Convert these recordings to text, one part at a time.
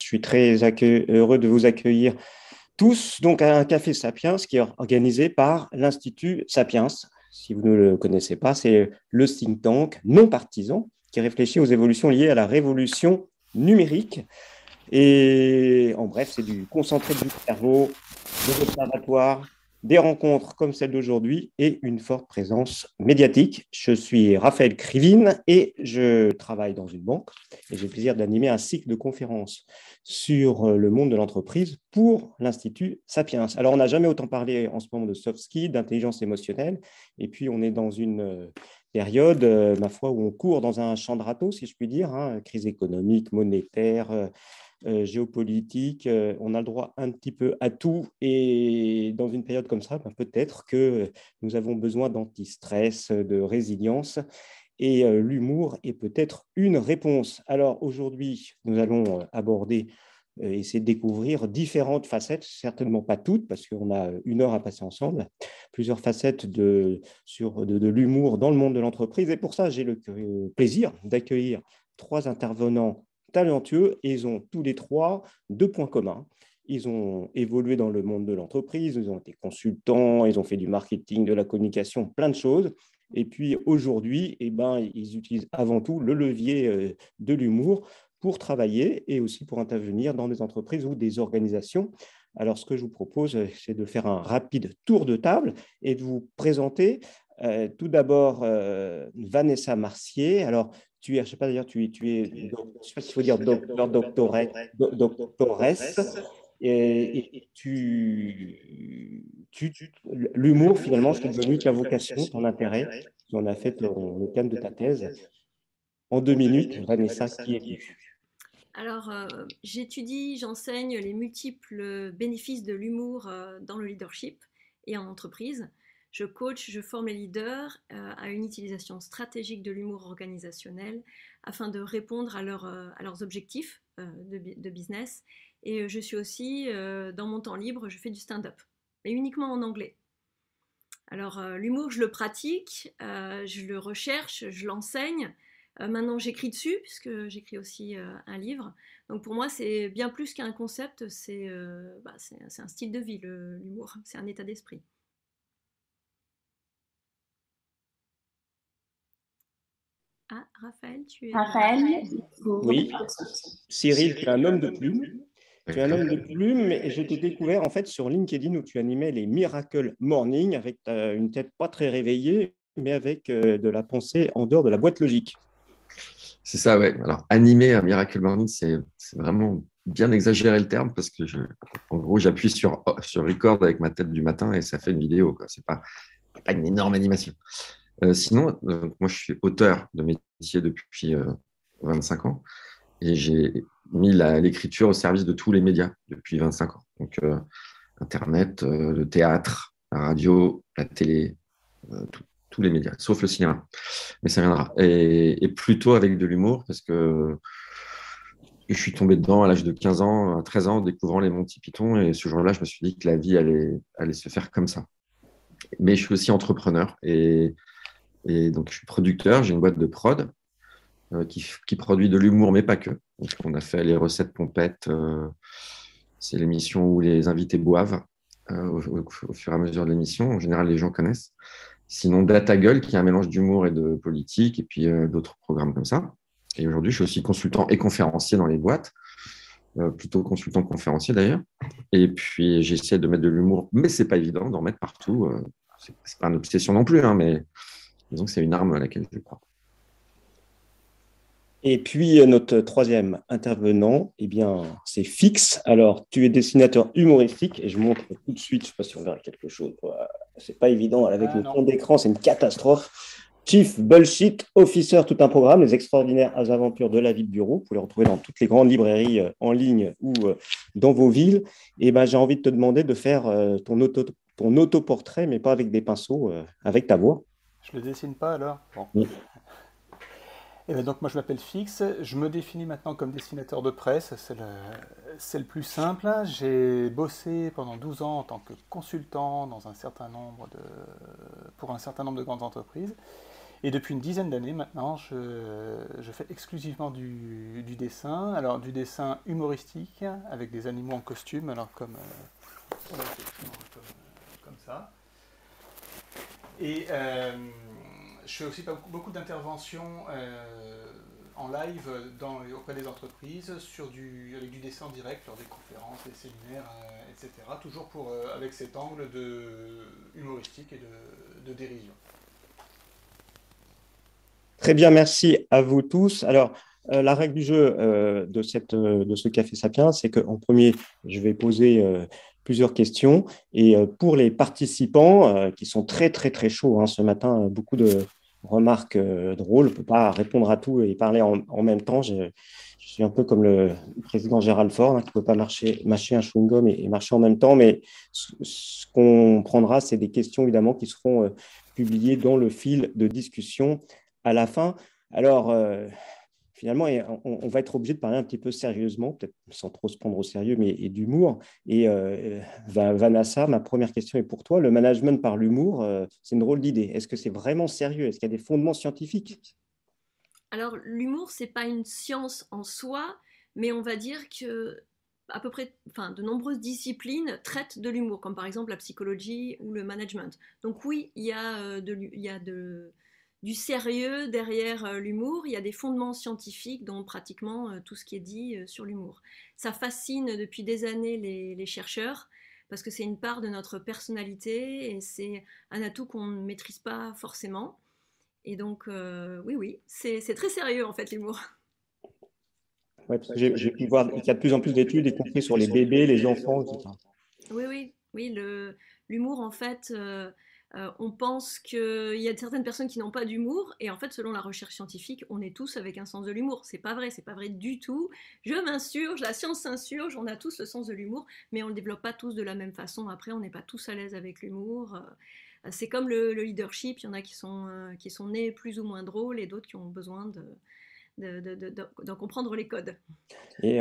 Je suis très heureux de vous accueillir tous donc à un café Sapiens qui est organisé par l'Institut Sapiens. Si vous ne le connaissez pas, c'est le think tank non partisan qui réfléchit aux évolutions liées à la révolution numérique. Et en bref, c'est du concentré du cerveau, des observatoires, des rencontres comme celle d'aujourd'hui et une forte présence médiatique. Je suis Raphaël Krivine et je travaille dans une banque et j'ai le plaisir d'animer un cycle de conférences sur le monde de l'entreprise pour l'Institut Sapiens. Alors, on n'a jamais autant parlé en ce moment de soft skills, d'intelligence émotionnelle, et puis on est dans une période, euh, ma foi, où on court dans un champ de râteau, si je puis dire, hein, crise économique, monétaire, euh, géopolitique, euh, on a le droit un petit peu à tout. Et dans une période comme ça, ben, peut-être que nous avons besoin d'anti-stress, de résilience. Et euh, l'humour est peut-être une réponse. Alors aujourd'hui, nous allons aborder essayer de découvrir différentes facettes, certainement pas toutes, parce qu'on a une heure à passer ensemble, plusieurs facettes de, de l'humour dans le monde de l'entreprise. Et pour ça, j'ai le plaisir d'accueillir trois intervenants talentueux et ils ont tous les trois deux points communs. Ils ont évolué dans le monde de l'entreprise, ils ont été consultants, ils ont fait du marketing, de la communication, plein de choses. Et puis aujourd'hui, eh ben, ils utilisent avant tout le levier euh, de l'humour pour travailler et aussi pour intervenir dans des entreprises ou des organisations. Alors, ce que je vous propose, euh, c'est de faire un rapide tour de table et de vous présenter euh, tout d'abord Vanessa Marcier. Alors, tu es, je sais pas d'ailleurs, tu es, tu es, je sais pas s'il faut dire docteur, doctoresse, et, tu, tu, l'humour finalement, c'est devenu ta vocation, ton intérêt. Tu en as fait le, thème de ta thèse. En deux minutes, Vanessa, qui es-tu? Alors, euh, j'étudie, j'enseigne les multiples bénéfices de l'humour euh, dans le leadership et en entreprise. Je coach, je forme les leaders euh, à une utilisation stratégique de l'humour organisationnel afin de répondre à, euh, leurs objectifs euh, de, business. Et je suis aussi, dans mon temps libre, je fais du stand-up, mais uniquement en anglais. Alors l'humour, je le pratique, je le recherche, je l'enseigne. maintenant, j'écris dessus, puisque j'écris aussi un livre. Donc pour moi, c'est bien plus qu'un concept, bah, c'est un style de vie, l'humour, c'est un état d'esprit. Ah, Raphaël, tu es. Raphaël, oui. Cyril, tu es un homme de plume. Tu es un homme de plume et je t'ai découvert en fait sur LinkedIn où tu animais les Miracle Morning avec une tête pas très réveillée, mais avec euh, de la pensée en dehors de la boîte logique. C'est ça, ouais. Alors, animer un Miracle Morning, c'est vraiment bien exagérer le terme parce que, je, en gros, j'appuie sur, sur record avec ma tête du matin et ça fait une vidéo. Ce n'est pas, pas une énorme animation. Euh, sinon, euh, moi, je suis auteur de métier depuis 25 euh, ans et j'ai mis l'écriture au service de tous les médias depuis 25 ans. Donc, Internet, le théâtre, la radio, la télé, tous les médias, sauf le cinéma. Mais ça viendra. Et, plutôt avec de l'humour, parce que je suis tombé dedans à l'âge de 15 ans, à 13 ans, en découvrant les Monty Python. Et ce jour-là, je me suis dit que la vie allait, allait se faire comme ça. Mais je suis aussi entrepreneur. Et et donc, je suis producteur, j'ai une boîte de prod euh, qui, produit de l'humour, mais pas que. On a fait les recettes pompettes. Euh, c'est l'émission où les invités boivent euh, au, fur et à mesure de l'émission. En général, les gens connaissent. Sinon, Data Gueule, qui est un mélange d'humour et de politique, et puis d'autres programmes comme ça. Et aujourd'hui, je suis aussi consultant et conférencier dans les boîtes, plutôt consultant conférencier d'ailleurs. Et puis, j'essaie de mettre de l'humour, mais c'est pas évident d'en mettre partout. c'est pas une obsession non plus, hein, mais Disons que c'est une arme à laquelle je crois. Et puis, euh, notre troisième intervenant, eh bien, c'est Fix. Alors, tu es dessinateur humoristique et je montre tout de suite, je ne sais pas si on verra quelque chose. C'est pas évident, avec le fond d'écran, c'est une catastrophe. Chief Bullshit Officer, tout un programme, les extraordinaires aventures de la vie de bureau. Vous pouvez les retrouver dans toutes les grandes librairies euh, en ligne ou euh, dans vos villes. Et ben, j'ai envie de te demander de faire ton, auto, ton autoportrait, mais pas avec des pinceaux, avec ta voix. Je le dessine pas alors? Et eh ben, donc moi je m'appelle Fix, je me définis maintenant comme dessinateur de presse, c'est le, le, plus simple. J'ai bossé pendant 12 ans en tant que consultant dans un certain nombre de, pour un certain nombre de grandes entreprises. Et depuis une dizaine d'années maintenant, je, fais exclusivement du, dessin. Alors du dessin humoristique avec des animaux en costume, alors comme, euh. Et euh, je fais aussi beaucoup d'interventions euh, en live auprès des entreprises avec du dessin direct lors des conférences, des séminaires, etc. Toujours avec cet angle de humoristique et de dérision. Très bien, merci à vous tous. Alors, euh, la règle du jeu euh, de, euh, de ce Café Sapiens, c'est qu'en premier, je vais poser plusieurs questions. Et pour les participants, qui sont très, très, très chauds hein, ce matin, beaucoup de remarques drôles, on ne peut pas répondre à tout et parler en, même temps. Je, suis un peu comme le président Gérald Ford, hein, qui ne peut pas marcher, mâcher un chewing-gum et, marcher en même temps. Mais ce, qu'on prendra, c'est des questions, évidemment, qui seront publiées dans le fil de discussion à la fin. Alors, euh, finalement, on, va être obligé de parler un petit peu sérieusement, peut-être sans trop se prendre au sérieux, mais d'humour. Et euh, Vanessa, ma première question est pour toi. Le management par l'humour, euh, c'est une drôle d'idée. Est-ce que c'est vraiment sérieux? Est-ce qu'il y a des fondements scientifiques? Alors, l'humour, c'est pas une science en soi, mais on va dire que à peu près, enfin, de nombreuses disciplines traitent de l'humour, comme par exemple la psychologie ou le management. Donc oui, il y a de, il y a de du sérieux derrière euh, l'humour. Il y a des fondements scientifiques dans pratiquement euh, tout ce qui est dit euh, sur l'humour. Ça fascine depuis des années les, chercheurs parce que c'est une part de notre personnalité et c'est un atout qu'on ne maîtrise pas forcément. Et donc, oui, oui, c'est très sérieux en fait l'humour. j'ai pu voir qu'il y a de plus en plus d'études, y compris sur les bébés, les enfants, etc. Oui, oui, oui, l'humour en fait. Euh, on pense qu'il y a certaines personnes qui n'ont pas d'humour, et en fait, selon la recherche scientifique, on est tous avec un sens de l'humour. C'est pas vrai, c'est pas vrai du tout. Je m'insurge, la science s'insurge, on a tous le sens de l'humour, mais on le développe pas tous de la même façon. Après, on n'est pas tous à l'aise avec l'humour. Euh, c'est comme le, leadership, il y en a qui sont, euh, qui sont nés plus ou moins drôles, et d'autres qui ont besoin d'en comprendre les codes. Et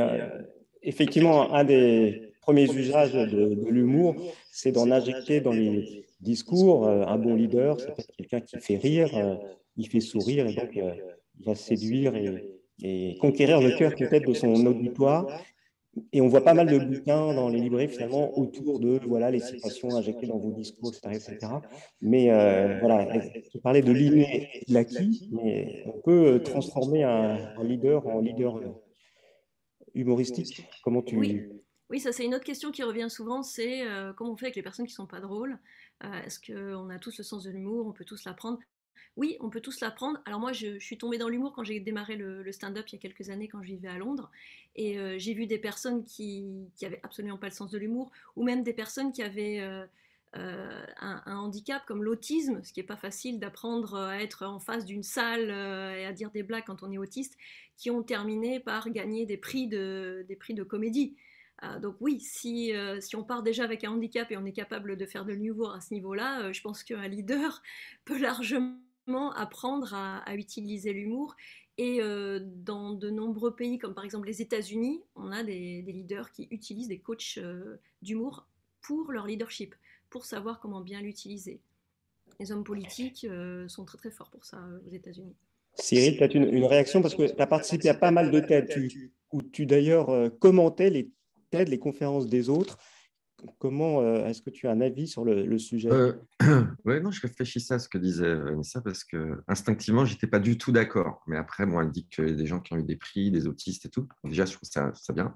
effectivement, un des premiers usages de, l'humour, c'est d'en injecter dans les discours. Euh, un bon leader, c'est quelqu'un qui fait rire, euh, il fait sourire, et donc euh, il va séduire et, conquérir le cœur peut-être de son auditoire. Et on voit pas mal de bouquins dans les librairies finalement autour de voilà les citations injectées dans vos discours, etc. etc. Mais voilà, tu parlais de l'inné l'acquis, mais on peut transformer un, un leader en leader humoristique Comment tu... Oui. Oui, ça c'est une autre question qui revient souvent, c'est euh, comment on fait avec les personnes qui sont pas drôles euh, Est-ce qu'on a tous le sens de l'humour On peut tous l'apprendre? Oui, on peut tous l'apprendre. Alors moi, je, suis tombée dans l'humour quand j'ai démarré le, stand-up il y a quelques années, quand je vivais à Londres, et euh, j'ai vu des personnes qui, qui avaient absolument pas le sens de l'humour, ou même des personnes qui avaient euh, un, handicap comme l'autisme, ce qui n'est pas facile d'apprendre à être en face d'une salle et à dire des blagues quand on est autiste, qui ont terminé par gagner des prix de comédie. Euh, donc oui, si, si, on part déjà avec un handicap et on est capable de faire de l'humour à ce niveau-là, je pense qu'un leader peut largement apprendre à, utiliser l'humour. Et dans de nombreux pays, comme par exemple les États-Unis, on a des, leaders qui utilisent des coachs d'humour pour leur leadership pour savoir comment bien l'utiliser. Les hommes politiques euh, sont très très forts pour ça euh, aux États-Unis. Cyril, as une, réaction parce que tu as participé à pas mal de TED, où tu d'ailleurs euh, commentais les Les conférences des autres. Comment est-ce que tu as un avis sur le, sujet? Oui, non, je réfléchissais à ce que disait Vanessa parce que instinctivement, j'étais pas du tout d'accord. Mais après, moi, elle dit qu'il y a des gens qui ont eu des prix, des autistes et tout. Déjà, je trouve ça, ça bien.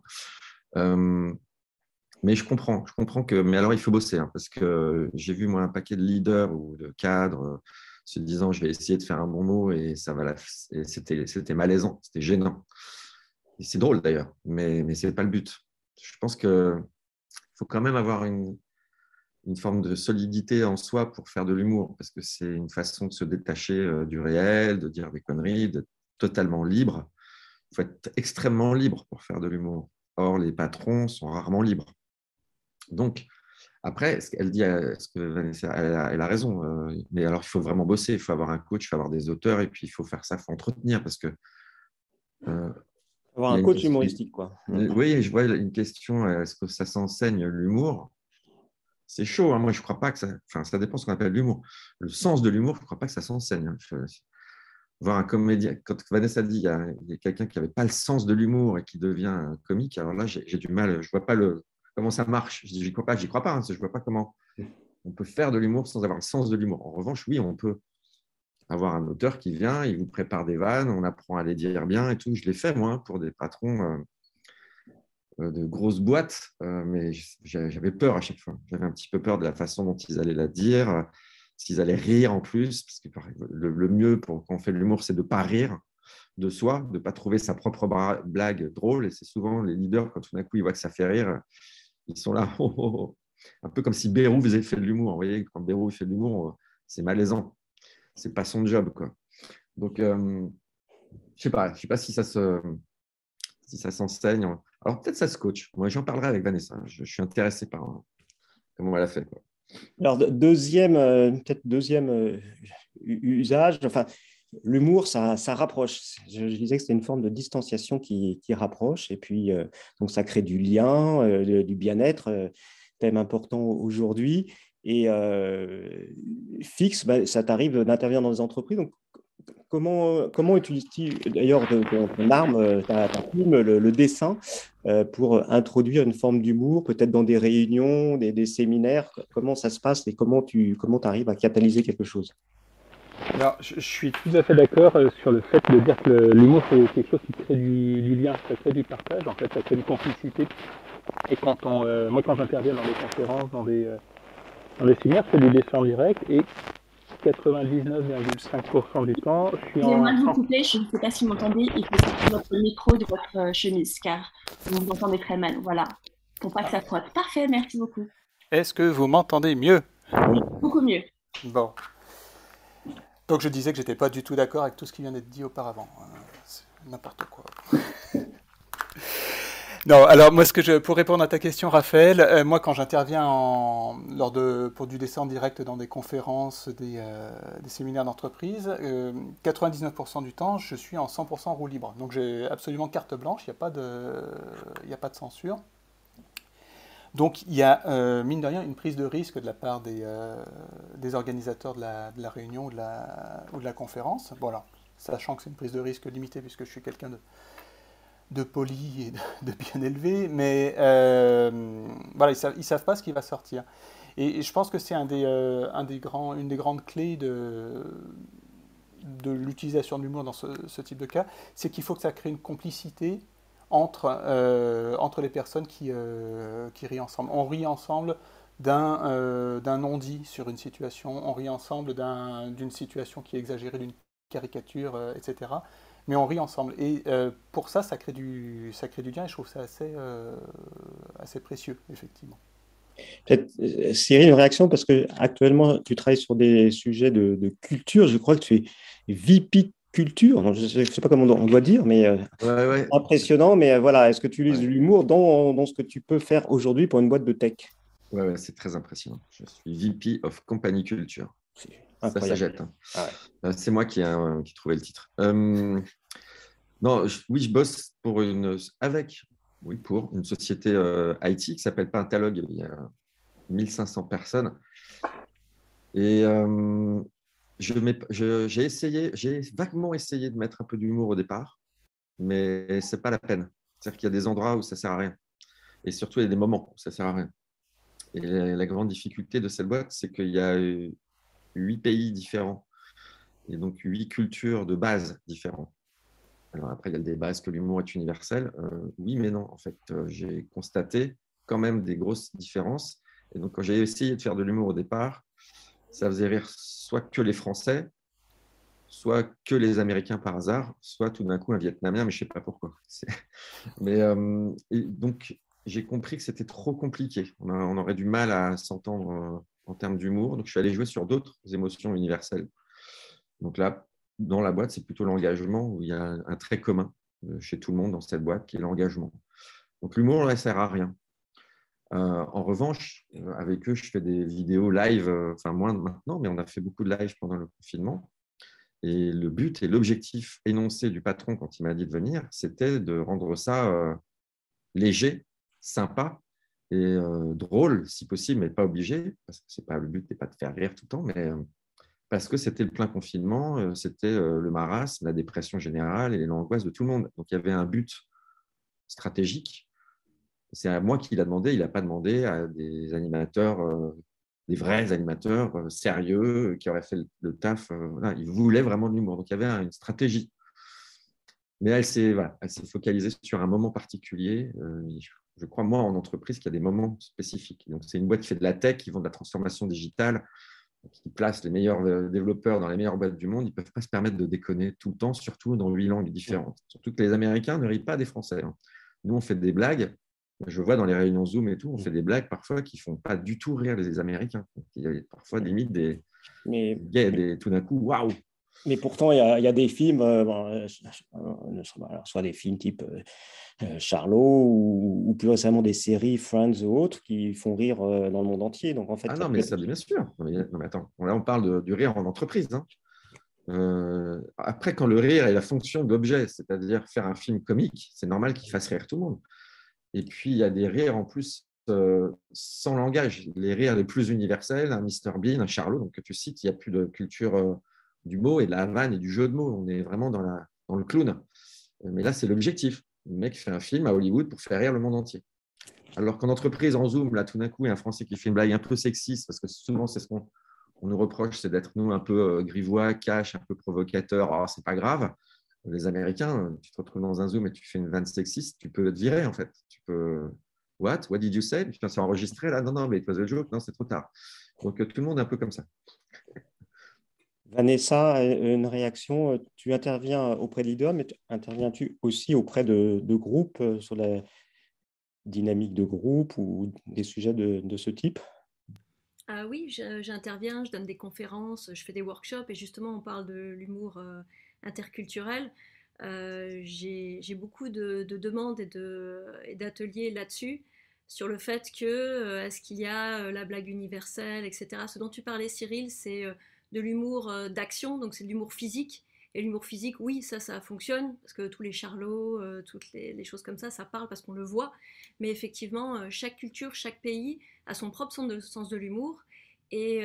Mais je comprends, je comprends que. Mais alors, il faut bosser, hein, parce que j'ai vu moi un paquet de leaders ou de cadres euh, se disant je vais essayer de faire un bon mot et ça va c'était, malaisant, c'était gênant. C'est drôle d'ailleurs, mais, mais ce n'est pas le but. Je pense qu'il faut quand même avoir une, forme de solidité en soi pour faire de l'humour, parce que c'est une façon de se détacher euh, du réel, de dire des conneries, d'être totalement libre. Il faut être extrêmement libre pour faire de l'humour. Or, les patrons sont rarement libres. Donc, après, elle dit, elle, a, raison. Euh, mais alors, il faut vraiment bosser. Il faut avoir un coach, il faut avoir des auteurs, et puis il faut faire ça, il faut entretenir, parce que. Euh, avoir un coach humoristique, quoi. Oui, je vois une question est-ce que ça s'enseigne l'humour? C'est chaud. Hein. Moi, je ne crois pas que ça. Enfin, ça dépend de ce qu'on appelle l'humour. Le sens de l'humour, je ne crois pas que ça s'enseigne. Hein. voir un comédien, quand Vanessa dit il y a, quelqu'un qui n'avait pas le sens de l'humour et qui devient comique, alors là, j'ai du mal, je ne vois pas le, comment ça marche. Je n'y crois pas, j'y crois pas, hein, je ne vois pas comment on peut faire de l'humour sans avoir le sens de l'humour. En revanche, oui, on peut avoir un auteur qui vient, il vous prépare des vannes, on apprend à les dire bien et tout. Je l'ai fait, moi, pour des patrons euh, euh, de grosses boîtes, euh, mais j'avais peur à chaque fois. J'avais un petit peu peur de la façon dont ils allaient la dire, s'ils allaient rire en plus, parce que le, mieux pour quand on fait l'humour, c'est de ne pas rire de soi, de ne pas trouver sa propre blague drôle. Et c'est souvent les leaders, quand tout d'un coup ils voient que ça fait rire, ils sont là, oh, oh, oh. un peu comme si Bérou faisait fait de l'humour. Vous voyez, quand Bérou fait de l'humour, c'est malaisant c'est pas son job. Quoi. Donc, euh, je sais pas, je sais pas si ça se, si ça s'enseigne. Alors peut-être ça se coach. Moi, j'en parlerai avec Vanessa. Je, suis intéressé par euh, comment elle a fait. Alors deuxième, euh, peut-être deuxième usage. Enfin, l'humour, ça, ça, rapproche. Je, disais que c'était une forme de distanciation qui, qui rapproche, et puis donc ça crée du lien, du bien-être, thème important aujourd'hui. Et euh, fixe, bah, ça t'arrive d'intervenir dans des entreprises. Donc, comment, comment utilises-tu d'ailleurs ton, arme, euh, ta, plume, le, dessin, euh, pour introduire une forme d'humour, peut-être dans des réunions, des, séminaires? Comment ça se passe et comment tu comment arrives à catalyser quelque chose? Alors, je, suis tout à fait d'accord sur le fait de dire que l'humour, c'est quelque chose qui crée du, lien, ça crée du partage, en fait, ça crée une complicité. Et quand on, moi, quand j'interviens dans des conférences, dans des, les séminaires, c'est du dessin en direct et 99,5% du temps, je suis en. Vous couper, je ne sais pas si vous m'entendez, il faut sortir votre micro de votre euh, chemise car vous m'entendez très mal. Voilà, pour pas que ça frotte. Parfait, merci beaucoup. Est-ce que vous m'entendez mieux? Oui. Beaucoup mieux. Bon. Donc je disais que j'étais pas du tout d'accord avec tout ce qui vient d'être dit auparavant. Euh, n'importe quoi. Non, alors moi, ce que je, pour répondre à ta question, Raphaël, euh, moi, quand j'interviens en, lors de, pour du dessin direct dans des conférences, des, euh, séminaires d'entreprise, 99% euh, du temps, je suis en 100% roue libre. Donc j'ai absolument carte blanche, il n'y a, pas de, a pas de censure. Donc il y a, mine de rien, une prise de risque de la part des, organisateurs de la, réunion ou de la, conférence. Sachant que c'est une prise de risque limitée puisque je suis quelqu'un de de poli et de, bien élevé, mais euh, voilà, ils ne savent, pas ce qui va sortir. Et, je pense que c'est un des, euh, un une des grandes clés de, de l'utilisation de l'humour dans ce, type de cas, c'est qu'il faut que ça crée une complicité entre, euh, entre les personnes qui, qui rient ensemble. On rit ensemble d'un d'un non-dit sur une situation, on rit ensemble d'une situation qui est exagérée, d'une caricature, etc mais on rit ensemble. Et euh, pour ça, ça crée, du, ça crée du lien et je trouve ça assez, euh, assez précieux, effectivement. Peut-être, euh, Cyril, une réaction? Parce que actuellement tu travailles sur des sujets de, culture. Je crois que tu es VP culture. Je ne sais pas comment on doit dire, mais impressionnant. Mais voilà, est-ce que tu utilises l'humour dans, dans, ce que tu peux faire aujourd'hui pour une boîte de tech? Oui, ouais, c'est très impressionnant. Je suis VP of Company Culture. Ça jette. Hein. Ah euh, c'est moi qui ai, qui trouvé le titre. Euh, non, oui, je bosse pour une, avec, oui, pour une société euh, IT qui s'appelle Pentalogue. Il y a 1500 personnes. Et j'ai essayé, j'ai vaguement essayé de mettre un peu d'humour au départ, mais c'est pas la peine. C'est-à-dire qu'il y a des endroits où ça sert à rien. Et surtout, il y a des moments où ça sert à rien. Et la grande difficulté de cette boîte, c'est qu'il y a huit pays différents et donc huit cultures de base différentes. Alors après, il y a le débat est-ce que l'humour est universel? Euh, Oui, mais non. En fait, euh, j'ai constaté quand même des grosses différences. Et donc, quand j'ai essayé de faire de l'humour au départ, ça faisait rire soit que les Français, soit que les Américains par hasard, soit tout d'un coup un Vietnamien, mais je ne sais pas pourquoi. Mais euh, donc, j'ai compris que c'était trop compliqué. On, aurait du mal à s'entendre en termes d'humour. Donc, je suis allé jouer sur d'autres émotions universelles. Donc là, dans la boîte, c'est plutôt l'engagement où il y a un trait commun euh, chez tout le monde dans cette boîte qui est l'engagement. Donc l'humour ne sert à rien. Euh, en revanche, euh, avec eux, je fais des vidéos live, enfin moins maintenant, mais on a fait beaucoup de live pendant le confinement. Et le but et l'objectif énoncé du patron quand il m'a dit de venir, c'était de rendre ça léger, sympa et euh, drôle, si possible, mais pas obligé, parce que c'est pas le but n'est pas de faire rire tout le temps, mais euh, parce que c'était le plein confinement, c'était le marasme, la dépression générale et l'angoisse de tout le monde. Donc il y avait un but stratégique. C'est à moi qu'il a demandé, il n'a pas demandé à des animateurs, des vrais animateurs sérieux qui auraient fait le, taf. il voulait vraiment de l'humour. Donc il y avait une stratégie. Mais elle s'est focalisée sur un moment particulier. Crois, moi, en entreprise, qu'il y a des moments spécifiques. Donc, c'est une boîte qui fait de la tech, qui vend de la transformation digitale, qui place les meilleurs euh, développeurs dans les meilleures boîtes du monde, ils ne peuvent pas se permettre de déconner tout le temps, surtout dans huit langues différentes. Surtout que les Américains ne rient pas des Français. Hein. Nous, on fait des blagues. Je vois dans les réunions Zoom et tout, on fait des blagues parfois qui ne font pas du tout rire les Américains. Il y a parfois limite des, Mais... des tout d'un coup, waouh, mais pourtant, il y, a, des films, euh, euh, euh, soit des films type Charlot ou, plus récemment des séries Friends ou autres qui font rire dans le monde entier. Donc, en fait, ah non, mais ça, bien sûr. Non, mais, attends, là, on parle du rire en entreprise. Hein. après, quand le rire est la fonction d'objet, c'est-à-dire faire un film comique, c'est normal qu'il fasse rire tout le monde. Et puis, il y a des rires en plus sans langage, les rires les plus universels, un Mr Bean, un Charlot, donc que tu cites, il n'y a plus de culture du mot et de la vanne et du jeu de mots. On est vraiment dans, le clown. Mais là, c'est l'objectif. Le mec fait un film à Hollywood pour faire rire le monde entier. Alors qu'en entreprise, en Zoom, là, tout d'un coup, il y a un Français qui fait une blague un peu sexiste, parce que souvent, c'est ce qu'on nous reproche, c'est d'être, nous, un peu euh, grivois, cash, un peu provocateur. Oh, c'est pas grave. Les Américains, tu te retrouves dans un Zoom et tu fais une vanne sexiste, tu peux te virer, en fait. Tu peux. What? What did you say? Puis, c'est enregistré, là? Non, non, mais it was a joke. Non, c'est trop tard. Donc, tout le monde est un peu comme ça. Vanessa, une réaction. Tu interviens auprès d'IDEA, mais interviens-tu aussi auprès de, groupes euh, sur la dynamique de groupe ou des sujets de, ce type? Ah Oui, j'interviens, je donne des conférences, je fais des workshops et justement on parle de l'humour euh, interculturel. Euh, j'ai beaucoup de, demandes et d'ateliers là-dessus sur le fait que est-ce qu'il y a la blague universelle, etc. Ce dont tu parlais, Cyril, c'est de l'humour euh, d'action, donc c'est de l'humour physique. Et l'humour physique, oui, ça, ça fonctionne, parce que tous les charlots, euh, toutes les, choses comme ça, ça parle parce qu'on le voit. Mais effectivement, euh, chaque culture, chaque pays a son propre sens de, sens de l'humour. Et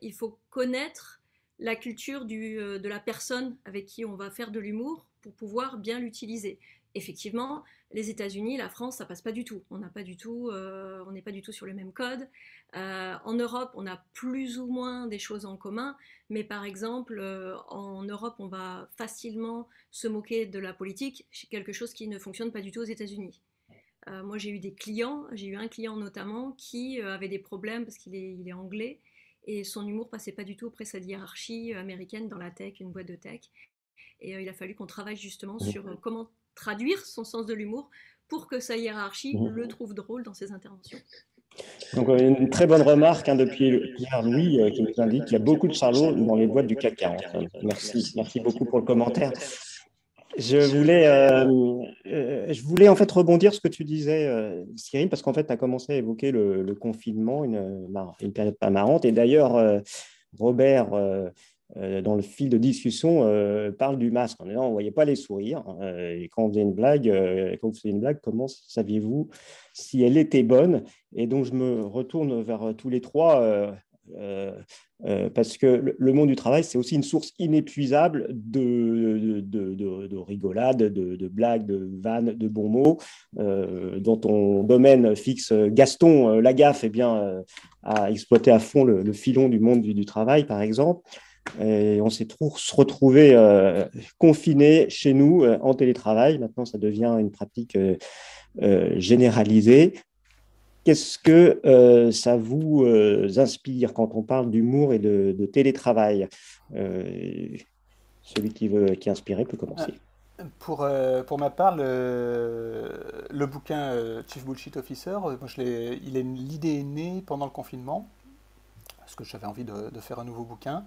il faut connaître la culture de la personne avec qui on va faire de l'humour pour pouvoir bien l'utiliser effectivement, les États-Unis, la France, ça passe pas du tout. On n'a pas du tout, euh, on n'est pas du tout sur le même code. Euh, en Europe, on a plus ou moins des choses en commun, mais par exemple, euh, en Europe, on va facilement se moquer de la politique, c'est quelque chose qui ne fonctionne pas du tout aux États-Unis. moi, j'ai eu des clients, j'ai eu un client notamment qui avait des problèmes parce qu'il est, il est anglais et son humour passait pas du tout auprès de sa hiérarchie américaine dans la tech, une boîte de tech. Et il a fallu qu'on travaille justement sur comment traduire son sens de l'humour pour que sa hiérarchie mmh. le trouve drôle dans ses interventions. Donc, euh, une très bonne remarque hein, depuis Pierre-Louis euh, qui nous indique qu'il y a beaucoup de charlots dans les boîtes du CAC 40. Merci, merci beaucoup pour le commentaire. Je voulais, euh, je voulais en fait rebondir sur ce que tu disais, Cyril, parce qu'en fait, tu as commencé à évoquer le, confinement, une, une, période pas marrante. Et d'ailleurs, Robert euh, dans le fil de discussion, euh, parle du masque en disant on ne voyait pas les sourires. Euh, et quand on faisait une blague, vous faisiez une blague, comment saviez-vous si elle était bonne? Et donc, je me retourne vers tous les trois. parce que le monde du travail, c'est aussi une source inépuisable de, de, de, de rigolades, de, blagues, de vannes, de bons mots. dans ton domaine fixe, Gaston Lagaffe eh bien, a exploité à fond le, filon du monde du travail, par exemple. On s'est retrouvé euh, confiné chez nous euh, en télétravail. Maintenant, ça devient une pratique euh, généralisée. Qu'est-ce que ça vous inspire quand on parle d'humour et de, télétravail Celui qui veut qui est inspiré peut commencer. Pour, pour ma part, le, bouquin Chief Bullshit Officer, l'idée est née pendant le confinement, parce que j'avais envie de, faire un nouveau bouquin.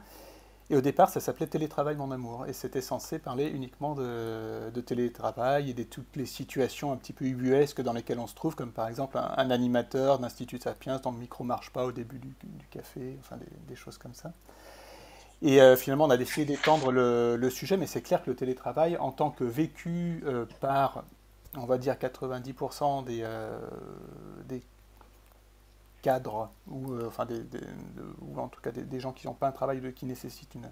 Et au départ, ça s'appelait Télétravail mon amour. Et c'était censé parler uniquement de, télétravail et de toutes les situations un petit peu ubuesques dans lesquelles on se trouve, comme par exemple un, animateur d'Institut Sapiens dont le micro ne marche pas au début du, café, enfin des, choses comme ça. Et euh, finalement, on a décidé d'étendre le, sujet, mais c'est clair que le télétravail, en tant que vécu euh, par, on va dire, 90% des, euh, des cadres ou, enfin ou en tout cas des, gens qui n'ont pas un travail qui nécessite une,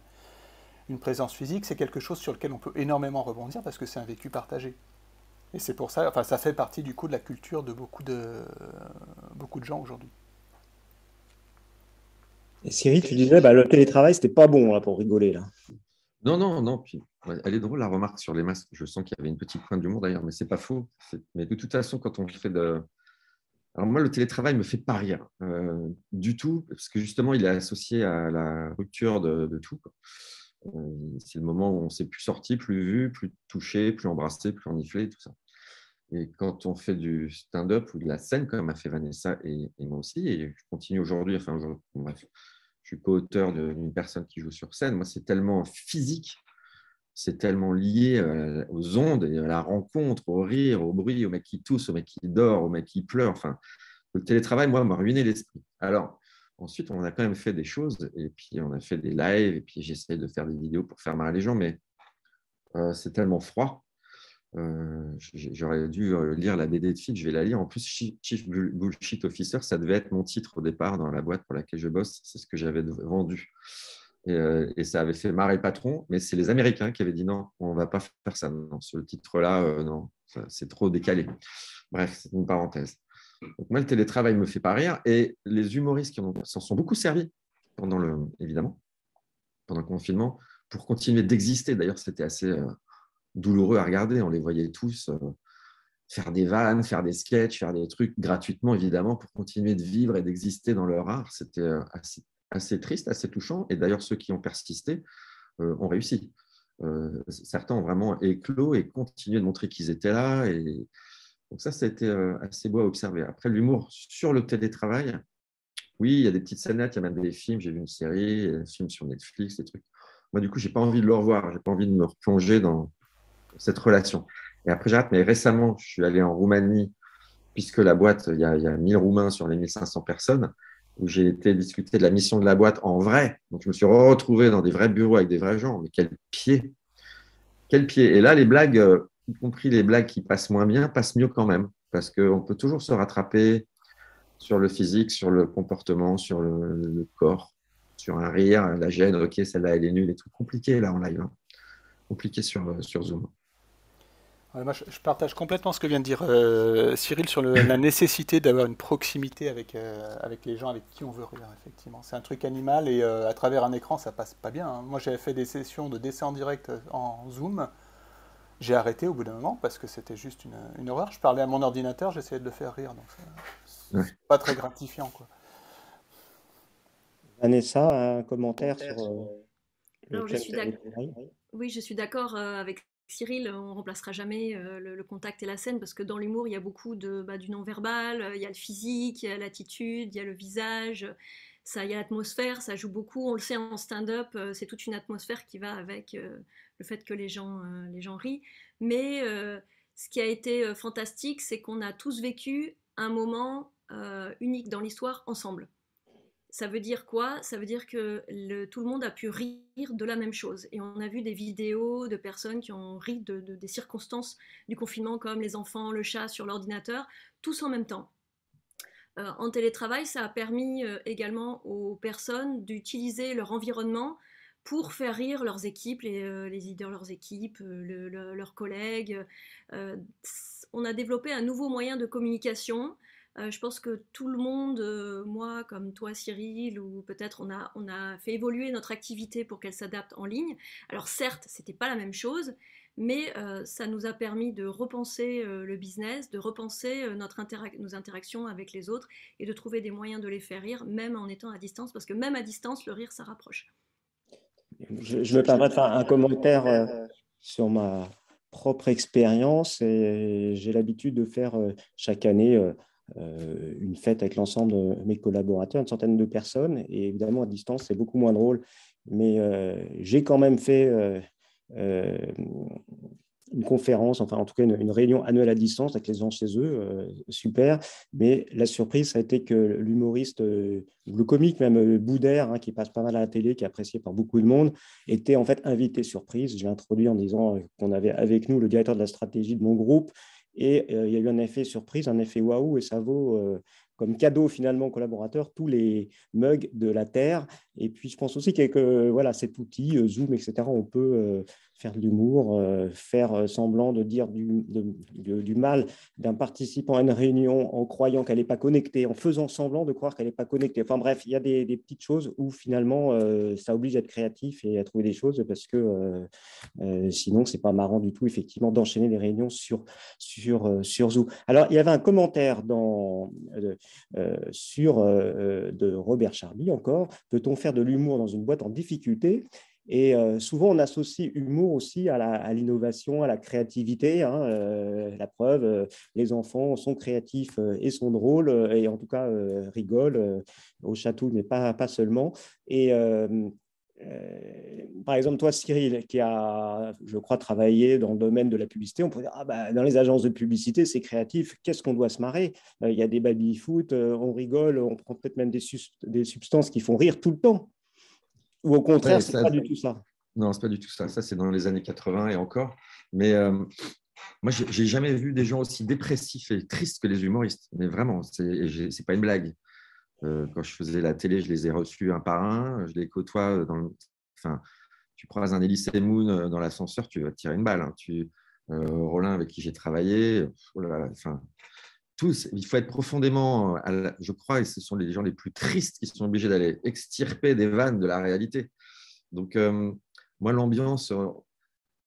une présence physique, c'est quelque chose sur lequel on peut énormément rebondir parce que c'est un vécu partagé. Et c'est pour ça, enfin, ça fait partie du coup de la culture de beaucoup de, beaucoup de gens aujourd'hui. Et Cyril, tu disais, bah, le télétravail, c'était pas bon là, pour rigoler. Là. Non, non, non. Puis, elle est drôle la remarque sur les masques. Je sens qu'il y avait une petite pointe d'humour d'ailleurs, mais c'est pas faux. Mais de toute façon, quand on fait de. Alors, moi, le télétravail me fait pas rire euh, du tout, parce que justement, il est associé à la rupture de, tout. Euh, c'est le moment où on s'est plus sorti, plus vu, plus touché, plus embrassé, plus eniflé, tout ça. Et quand on fait du stand-up ou de la scène, comme a fait Vanessa et, moi aussi, et je continue aujourd'hui, enfin, bref, je suis co-auteur d'une personne qui joue sur scène, moi, c'est tellement physique, c'est tellement lié euh, aux ondes et à la rencontre, au rire, au bruit, au mec qui tousse, au mec qui dort, au mec qui pleure. Enfin, le télétravail, moi, m'a ruiné l'esprit. Alors, ensuite, on a quand même fait des choses, et puis on a fait des lives, et puis j'essaie de faire des vidéos pour faire marrer les gens, mais euh, c'est tellement froid euh, j'aurais dû lire la BD de Fitch, je vais la lire. En plus, Chief Bullshit Officer, ça devait être mon titre au départ dans la boîte pour laquelle je bosse. C'est ce que j'avais vendu. Euh, et, ça avait fait marrer le patron, mais c'est les Américains qui avaient dit non, on ne va pas faire ça. Non, ce titre-là, non, c'est trop décalé. Bref, c'est une parenthèse. Donc, moi, le télétravail me fait pas rire. Et les humoristes qui s'en sont beaucoup servis, pendant le, évidemment, pendant confinement, pour continuer d'exister. D'ailleurs, c'était assez douloureux à regarder. On les voyait tous euh, faire des vannes, faire des sketchs, faire des trucs gratuitement, évidemment, pour continuer de vivre et d'exister dans leur art. C'était euh, assez, triste, assez touchant. Et d'ailleurs, ceux qui ont persisté euh, ont réussi. certains ont vraiment éclos et continué de montrer qu'ils étaient là. Et... Donc ça, ça a été assez beau à observer. Après, l'humour sur le télétravail, oui, il y a des petites scénettes, il y a même des films. J'ai vu une série, un film sur Netflix, des trucs. Moi, du coup, j'ai pas envie de le revoir. J'ai pas envie de me replonger dans, cette relation. Et après, j'arrête, mais récemment, je suis allé en Roumanie, puisque la boîte, il y a, il y a 1000 Roumains sur les 1500 personnes, où j'ai été discuter de la mission de la boîte en vrai. Donc, je me suis retrouvé dans des vrais bureaux avec des vrais gens. Mais quel pied Quel pied Et là, les blagues, euh, y compris les blagues qui passent moins bien, passent mieux quand même. Parce qu'on peut toujours se rattraper sur le physique, sur le comportement, sur le, corps, sur un rire, la gêne. Ok, celle-là, elle est nulle. Les trucs compliqués, là, en live. Hein. Compliqué sur, euh, sur Zoom je, partage complètement ce que vient de dire euh, Cyril sur la nécessité d'avoir une proximité avec, euh, avec les gens avec qui on veut rire, effectivement. C'est un truc animal et euh, à travers un écran, ça passe pas bien. Hein. Moi, j'avais fait des sessions de dessin en direct en Zoom. J'ai arrêté au bout d'un moment parce que c'était juste une, une, horreur. Je parlais à mon ordinateur, j'essayais de le faire rire. Donc, c'est pas très gratifiant. Quoi. Vanessa, un commentaire sur. je suis oui, je suis d'accord avec Cyril, on ne remplacera jamais euh, le, contact et la scène parce que dans l'humour, il y a beaucoup de, bah, du non-verbal, euh, il y a le physique, il y a l'attitude, il y a le visage, ça, il y a l'atmosphère, ça joue beaucoup. On le sait en stand-up, euh, c'est toute une atmosphère qui va avec le fait que les gens, les gens rient. Mais ce qui a été fantastique, c'est qu'on a tous vécu un moment unique dans l'histoire ensemble. Ça veut dire quoi? Ça veut dire que tout le monde a pu rire de la même chose. Et on a vu des vidéos de personnes qui ont ri de, des circonstances du confinement, comme les enfants, le chat sur l'ordinateur, tous en même temps. Euh, en télétravail, ça a permis euh, également aux personnes d'utiliser leur environnement pour faire rire leurs équipes, les, euh, les leaders de leurs équipes, leurs collègues. on a développé un nouveau moyen de communication euh, je pense que tout le monde, euh, moi comme toi Cyril, ou peut-être on a, on a fait évoluer notre activité pour qu'elle s'adapte en ligne. Alors certes, c'était pas la même chose, mais euh, ça nous a permis de repenser le business, de repenser notre nos interactions avec les autres et de trouver des moyens de les faire rire, même en étant à distance, parce que même à distance, le rire, ça rapproche. Je, je me permets faire un commentaire sur ma propre expérience et j'ai l'habitude de faire chaque année une fête avec l'ensemble de mes collaborateurs, une centaine de personnes. Et évidemment, à distance, c'est beaucoup moins drôle. Mais euh, j'ai quand même fait euh, une conférence, enfin en tout cas une, réunion annuelle à distance avec les gens chez eux, super. Mais la surprise, ça a été que l'humoriste, le comique même Boudère, hein, qui passe pas mal à la télé, qui est apprécié par beaucoup de monde, était en fait invité surprise. J'ai introduit en disant qu'on avait avec nous le directeur de la stratégie de mon groupe et euh, il y a eu un effet surprise, un effet waouh, et ça vaut, euh, comme cadeau finalement aux collaborateurs tous les mugs de la Terre. Et puis je pense aussi qu'avec voilà, cet outil, Zoom, etc., on peut faire de l'humour, euh, faire euh, semblant de dire du, du mal d'un participant à une réunion en croyant qu'elle n'est pas connectée, en faisant semblant de croire qu'elle n'est pas connectée. Enfin bref, il y a des, petites choses où finalement euh, ça oblige à être créatif et à trouver des choses parce que sinon c'est pas marrant du tout effectivement d'enchaîner les réunions sur, sur, sur Zoom. Alors il y avait un commentaire dans, sur de Robert Charby encore, peut-on faire de l'humour dans une boîte en difficulté et euh, souvent, on associe humour aussi à l'innovation, à, la créativité. Hein, euh, la preuve, euh, les enfants sont créatifs et sont drôles, et en tout cas rigolent au château, mais pas, pas seulement. Et par exemple, toi, Cyril, qui a, je crois, travaillé dans le domaine de la publicité, on pourrait dire, ah bah, dans les agences de publicité, c'est créatif, qu'est-ce qu'on doit se marrer? Il y a des baby-foot, on rigole, on prend peut-être même des, des substances qui font rire tout le temps. Ou au contraire, c'est pas du tout ça Non, c'est pas du tout ça. Ça, c'est dans les années 80 et encore. Mais euh, moi, j'ai jamais vu des gens aussi dépressifs et tristes que les humoristes. Mais vraiment, c'est pas une blague. Euh, quand je faisais la télé, je les ai reçus un par un. Je les côtoie. Enfin, tu croises un Elise Moon euh, dans l'ascenseur, tu vas te tirer une balle. Hein. Tu, Rollin, avec qui j'ai travaillé, oh enfin, tous, il faut être profondément, je crois, et ce sont les gens les plus tristes qui sont obligés d'aller extirper des vannes de la réalité. Donc, euh, moi, l'ambiance, euh,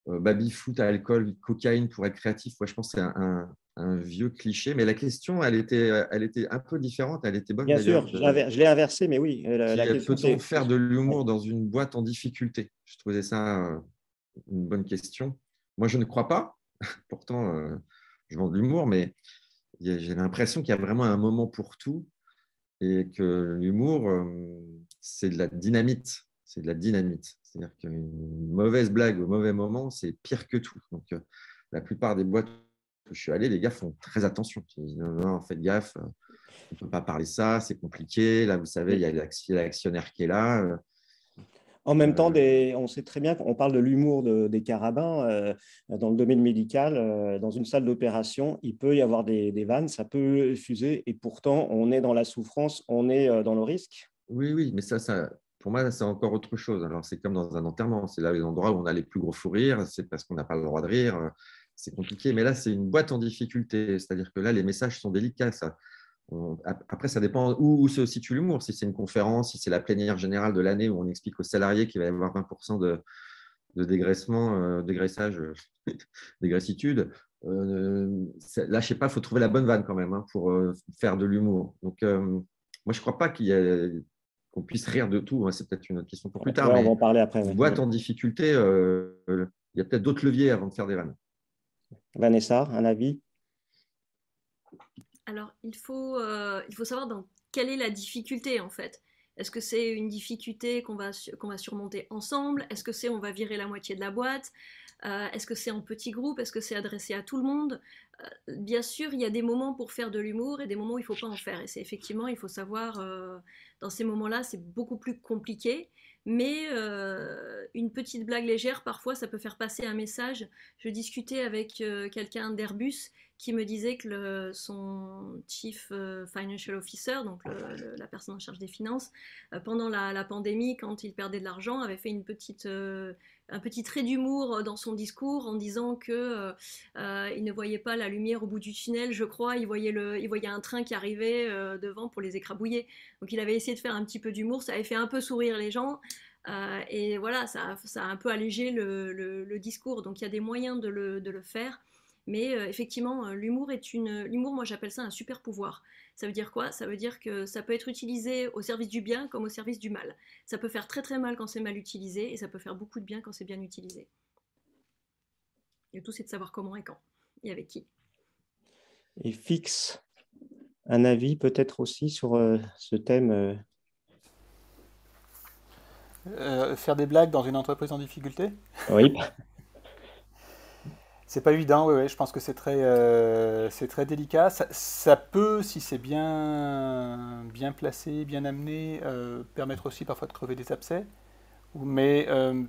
euh, baby-foot, alcool, cocaïne pour être créatif, moi, je pense que c'est un, vieux cliché. Mais la question, elle était, elle était un peu différente. Elle était bonne. Bien sûr, je l'ai inversé, mais oui. Peut-on faire de l'humour dans une boîte en difficulté? Je trouvais ça une bonne question. Moi, je ne crois pas. Pourtant, je vends de l'humour, mais j'ai l'impression qu'il y a vraiment un moment pour tout et que l'humour, euh, c'est de la dynamite. C'est de la dynamite. C'est-à-dire qu'une mauvaise blague au mauvais moment, c'est pire que tout. Donc, euh, la plupart des boîtes où je suis allé, les gars font très attention. Ils disent non, non, faites gaffe, euh, on ne peut pas parler ça, c'est compliqué. Là, vous savez, il y a l'actionnaire qui est là. En même temps, euh, on sait très bien qu'on parle de l'humour des carabins euh, dans le domaine médical. Euh, dans une salle d'opération, il peut y avoir des, vannes, ça peut fuser, et pourtant, on est dans la souffrance, on est dans le risque. Oui, oui, mais ça, ça pour moi, c'est encore autre chose. Alors, c'est comme dans un enterrement, c'est là les endroits où on a les plus gros fous rires, c'est parce qu'on n'a pas le droit de rire, c'est compliqué. Mais là, c'est une boîte en difficulté, c'est-à-dire que là, les messages sont délicats. Ça après, ça dépend où, se situe l'humour. Si c'est une conférence, si c'est la plénière générale de l'année où on explique aux salariés qu'il va y avoir 20% de, de dégraissement, euh, dégraissage, euh, dégraissitude. Euh, là, je sais pas, il faut trouver la bonne vanne quand même hein, pour faire de l'humour. Donc, moi, je ne crois pas qu'il qu'on puisse rire de tout. Hein. C'est peut-être une autre question pour plus tard. on va en parler après. Boîte en difficulté, il y a peut-être d'autres leviers avant de faire des vannes. Vanessa, un avis? Alors, il faut, euh, il faut savoir dans quelle est la difficulté en fait. Est-ce que c'est une difficulté qu'on va, va surmonter ensemble? Est-ce que c'est on va virer la moitié de la boîte? Euh, Est-ce que c'est en petit groupe Est-ce que c'est adressé à tout le monde? Euh, Bien sûr, il y a des moments pour faire de l'humour et des moments où il ne faut pas en faire. Et c'est effectivement, il faut savoir, dans ces moments-là, c'est beaucoup plus compliqué. Mais une petite blague légère, parfois, ça peut faire passer un message. Je discutais avec quelqu'un d'Airbus qui me disait que son chief euh, financial officer, donc la personne en charge des finances, euh, pendant la, pandémie, quand il perdait de l'argent, avait fait euh, un petit trait d'humour dans son discours en disant que il ne voyait pas la lumière au bout du tunnel, je crois, il voyait, un train qui arrivait devant pour les écrabouiller. Donc il avait essayé de faire un petit peu d'humour, ça avait fait un peu sourire les gens. et voilà, ça, a un peu allégé le, discours. Donc il y a des moyens de le faire. Mais euh, effectivement, euh, l'humour est une. L'humour, moi, j'appelle ça un super pouvoir. Ça veut dire quoi? Ça veut dire que ça peut être utilisé au service du bien comme au service du mal. Ça peut faire très très mal quand c'est mal utilisé et ça peut faire beaucoup de bien quand c'est bien utilisé. Et tout, c'est de savoir comment et quand et avec qui. Et fixe un avis peut-être aussi sur euh, ce thème. faire des blagues dans une entreprise en difficulté? Oui. C'est pas évident, oui, je pense que c'est très, euh, très délicat. Ça, peut, si c'est bien, bien placé, bien amené, euh, permettre aussi parfois de crever des abcès. Mais euh,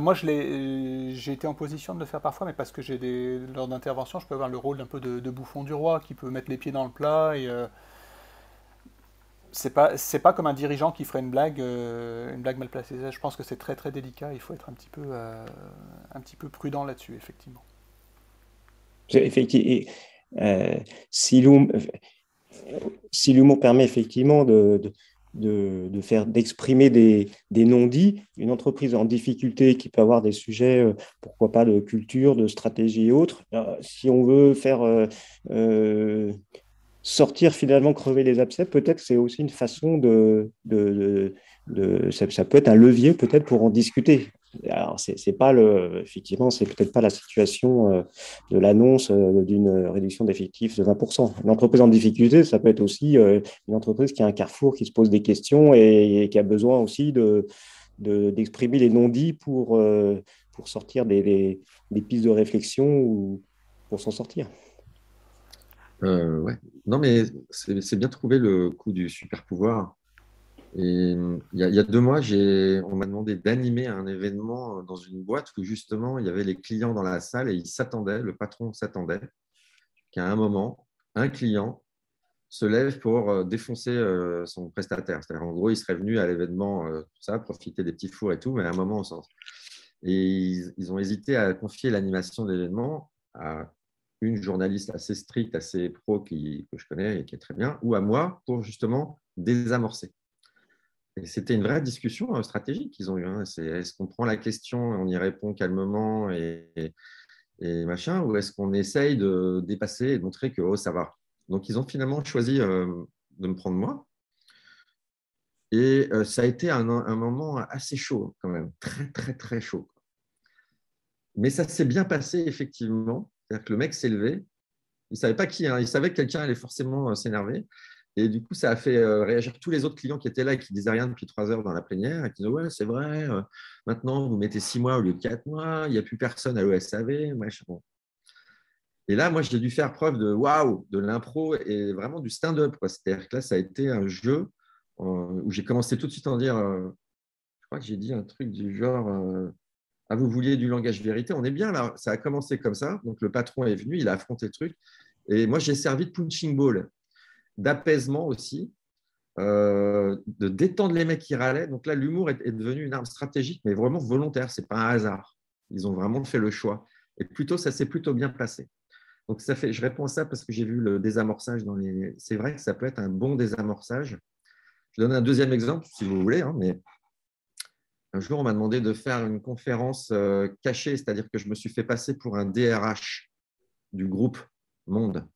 moi, j'ai été en position de le faire parfois, mais parce que j'ai lors d'intervention, je peux avoir le rôle d'un peu de, bouffon du roi, qui peut mettre les pieds dans le plat et c'est pas c'est pas comme un dirigeant qui ferait une blague euh, une blague mal placée. Je pense que c'est très très délicat. Il faut être un petit peu euh, un petit peu prudent là-dessus, effectivement. Effectivement, si l'humour permet effectivement de de, faire d'exprimer des, non-dits. Une entreprise en difficulté qui peut avoir des sujets, euh, pourquoi pas de culture, de stratégie et autres. Euh, si on veut faire euh, sortir finalement crever les abcès, peut-être c'est aussi une façon de, de, ça, peut être un levier peut-être pour en discuter. Alors, c'est pas le, effectivement, c'est peut-être pas la situation euh, de l'annonce euh, d'une réduction d'effectifs de 20%. Une entreprise en difficulté, ça peut être aussi euh, une entreprise qui a un carrefour, qui se pose des questions et, qui a besoin aussi de, d'exprimer les non-dits pour, pour sortir des, des, pistes de réflexion ou pour s'en sortir. Ouais. Non, mais c'est bien trouvé le coup du super pouvoir. Et il y, a, deux mois, on m'a demandé d'animer un événement dans une boîte où justement il y avait les clients dans la salle et ils s'attendaient, le patron s'attendait qu'à un moment, un client se lève pour euh, défoncer euh, son prestataire. C'est-à-dire, en gros, il serait venu à l'événement, euh, tout ça, profiter des petits fours et tout, mais à un moment, on sort. Et ils, ont hésité à confier l'animation de l'événement à une journaliste assez stricte, assez pro que je connais et qui est très bien, ou à moi pour justement désamorcer c'était une vraie discussion euh, stratégique qu'ils ont eue. Hein. Est-ce qu'on prend la question, on y répond calmement et, machin, ou est-ce qu'on essaye de dépasser et de montrer que oh, ça va Donc, ils ont finalement choisi euh, de me prendre moi. Et euh, ça a été un, moment assez chaud, quand même, très, très, très chaud. Mais ça s'est bien passé, effectivement. C'est-à-dire que le mec s'est levé. Il savait pas qui, hein. il savait que quelqu'un allait forcément s'énerver. Et du coup, ça a fait euh, réagir tous les autres clients qui étaient là et qui disaient rien depuis trois heures dans la plénière et qui disaient Ouais, c'est vrai, euh, maintenant vous mettez six mois au lieu de quatre mois, il n'y a plus personne à l'OSAV. Et là, moi, j'ai dû faire preuve de waouh, de l'impro et vraiment du stand-up. C'est-à-dire que là, ça a été un jeu euh, où j'ai commencé tout de suite en dire Je crois que j'ai dit un truc du genre Ah, vous vouliez du langage vérité On est bien là. Ça a commencé comme ça. Donc, le patron est venu, il a affronté le truc. Et moi, j'ai servi de punching ball d'apaisement aussi, euh, de détendre les mecs qui râlaient. Donc là, l'humour est, devenu une arme stratégique, mais vraiment volontaire. C'est pas un hasard. Ils ont vraiment fait le choix. Et plutôt, ça s'est plutôt bien passé. Donc ça fait, je réponds à ça parce que j'ai vu le désamorçage dans les. C'est vrai que ça peut être un bon désamorçage. Je donne un deuxième exemple, si vous voulez, hein, mais un jour, on m'a demandé de faire une conférence euh, cachée, c'est-à-dire que je me suis fait passer pour un DRH du groupe Monde.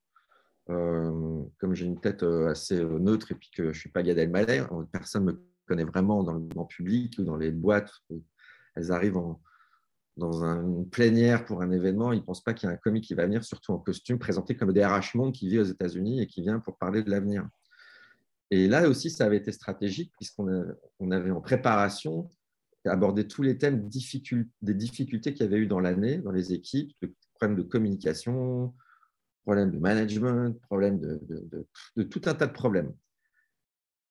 Euh, comme j'ai une tête euh, assez neutre et puis que je ne suis pas Gad Elmaleh, personne ne me connaît vraiment dans le grand public ou dans les boîtes. Elles arrivent dans une plénière pour un événement, ils ne pensent pas qu'il y a un comique qui va venir, surtout en costume, présenté comme des RH Monde qui vit aux États-Unis et qui vient pour parler de l'avenir. Et là aussi, ça avait été stratégique puisqu'on avait en préparation abordé tous les thèmes des difficultés qu'il y avait eu dans l'année, dans les équipes, le problème de communication, problème de management, problème de, tout un tas de problèmes.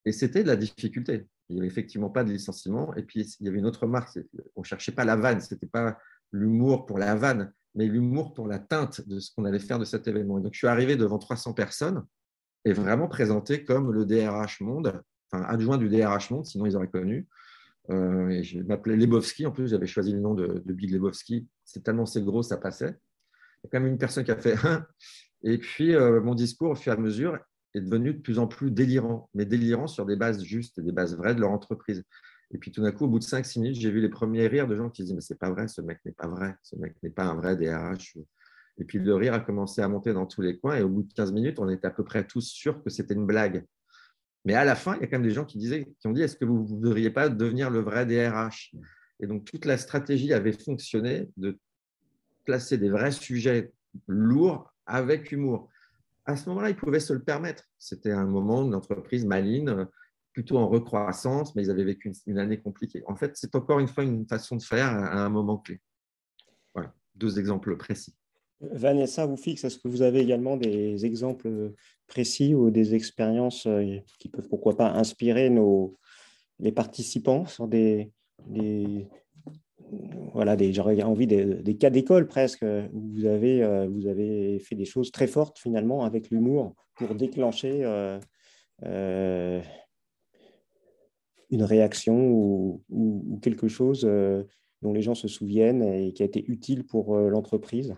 Et c'était de la difficulté. Il n'y avait effectivement pas de licenciement. Et puis, il y avait une autre marque. On ne cherchait pas la vanne. Ce n'était pas l'humour pour la vanne, mais l'humour pour la teinte de ce qu'on allait faire de cet événement. donc, je suis arrivé devant 300 personnes et vraiment présenté comme le DRH Monde, enfin, adjoint du DRH Monde, sinon ils auraient connu. Euh, et je m'appelais Lebowski. En plus, j'avais choisi le nom de, de Big Lebowski. C'est tellement c'est gros, ça passait. Il y a quand même une personne qui a fait un. Et puis, euh, mon discours, au fur et à mesure, est devenu de plus en plus délirant, mais délirant sur des bases justes et des bases vraies de leur entreprise. Et puis, tout d'un coup, au bout de 5-6 minutes, j'ai vu les premiers rires de gens qui disaient Mais c'est pas vrai, ce mec n'est pas vrai, ce mec n'est pas un vrai DRH. Et puis, le rire a commencé à monter dans tous les coins. Et au bout de 15 minutes, on était à peu près tous sûrs que c'était une blague. Mais à la fin, il y a quand même des gens qui, disaient, qui ont dit Est-ce que vous ne devriez pas devenir le vrai DRH Et donc, toute la stratégie avait fonctionné de placer des vrais sujets lourds avec humour. À ce moment-là, ils pouvaient se le permettre. C'était un moment d'une entreprise maligne, plutôt en recroissance, mais ils avaient vécu une, année compliquée. En fait, c'est encore une fois une façon de faire à un moment clé. Voilà, deux exemples précis. Vanessa vous fixe, est-ce que vous avez également des exemples précis ou des expériences euh, qui peuvent pourquoi pas inspirer les participants sur des, voilà, j'aurais envie des, cas d'école presque, où vous avez, euh, vous avez fait des choses très fortes finalement avec l'humour pour déclencher euh, une réaction ou, quelque chose dont les gens se souviennent et qui a été utile pour l'entreprise?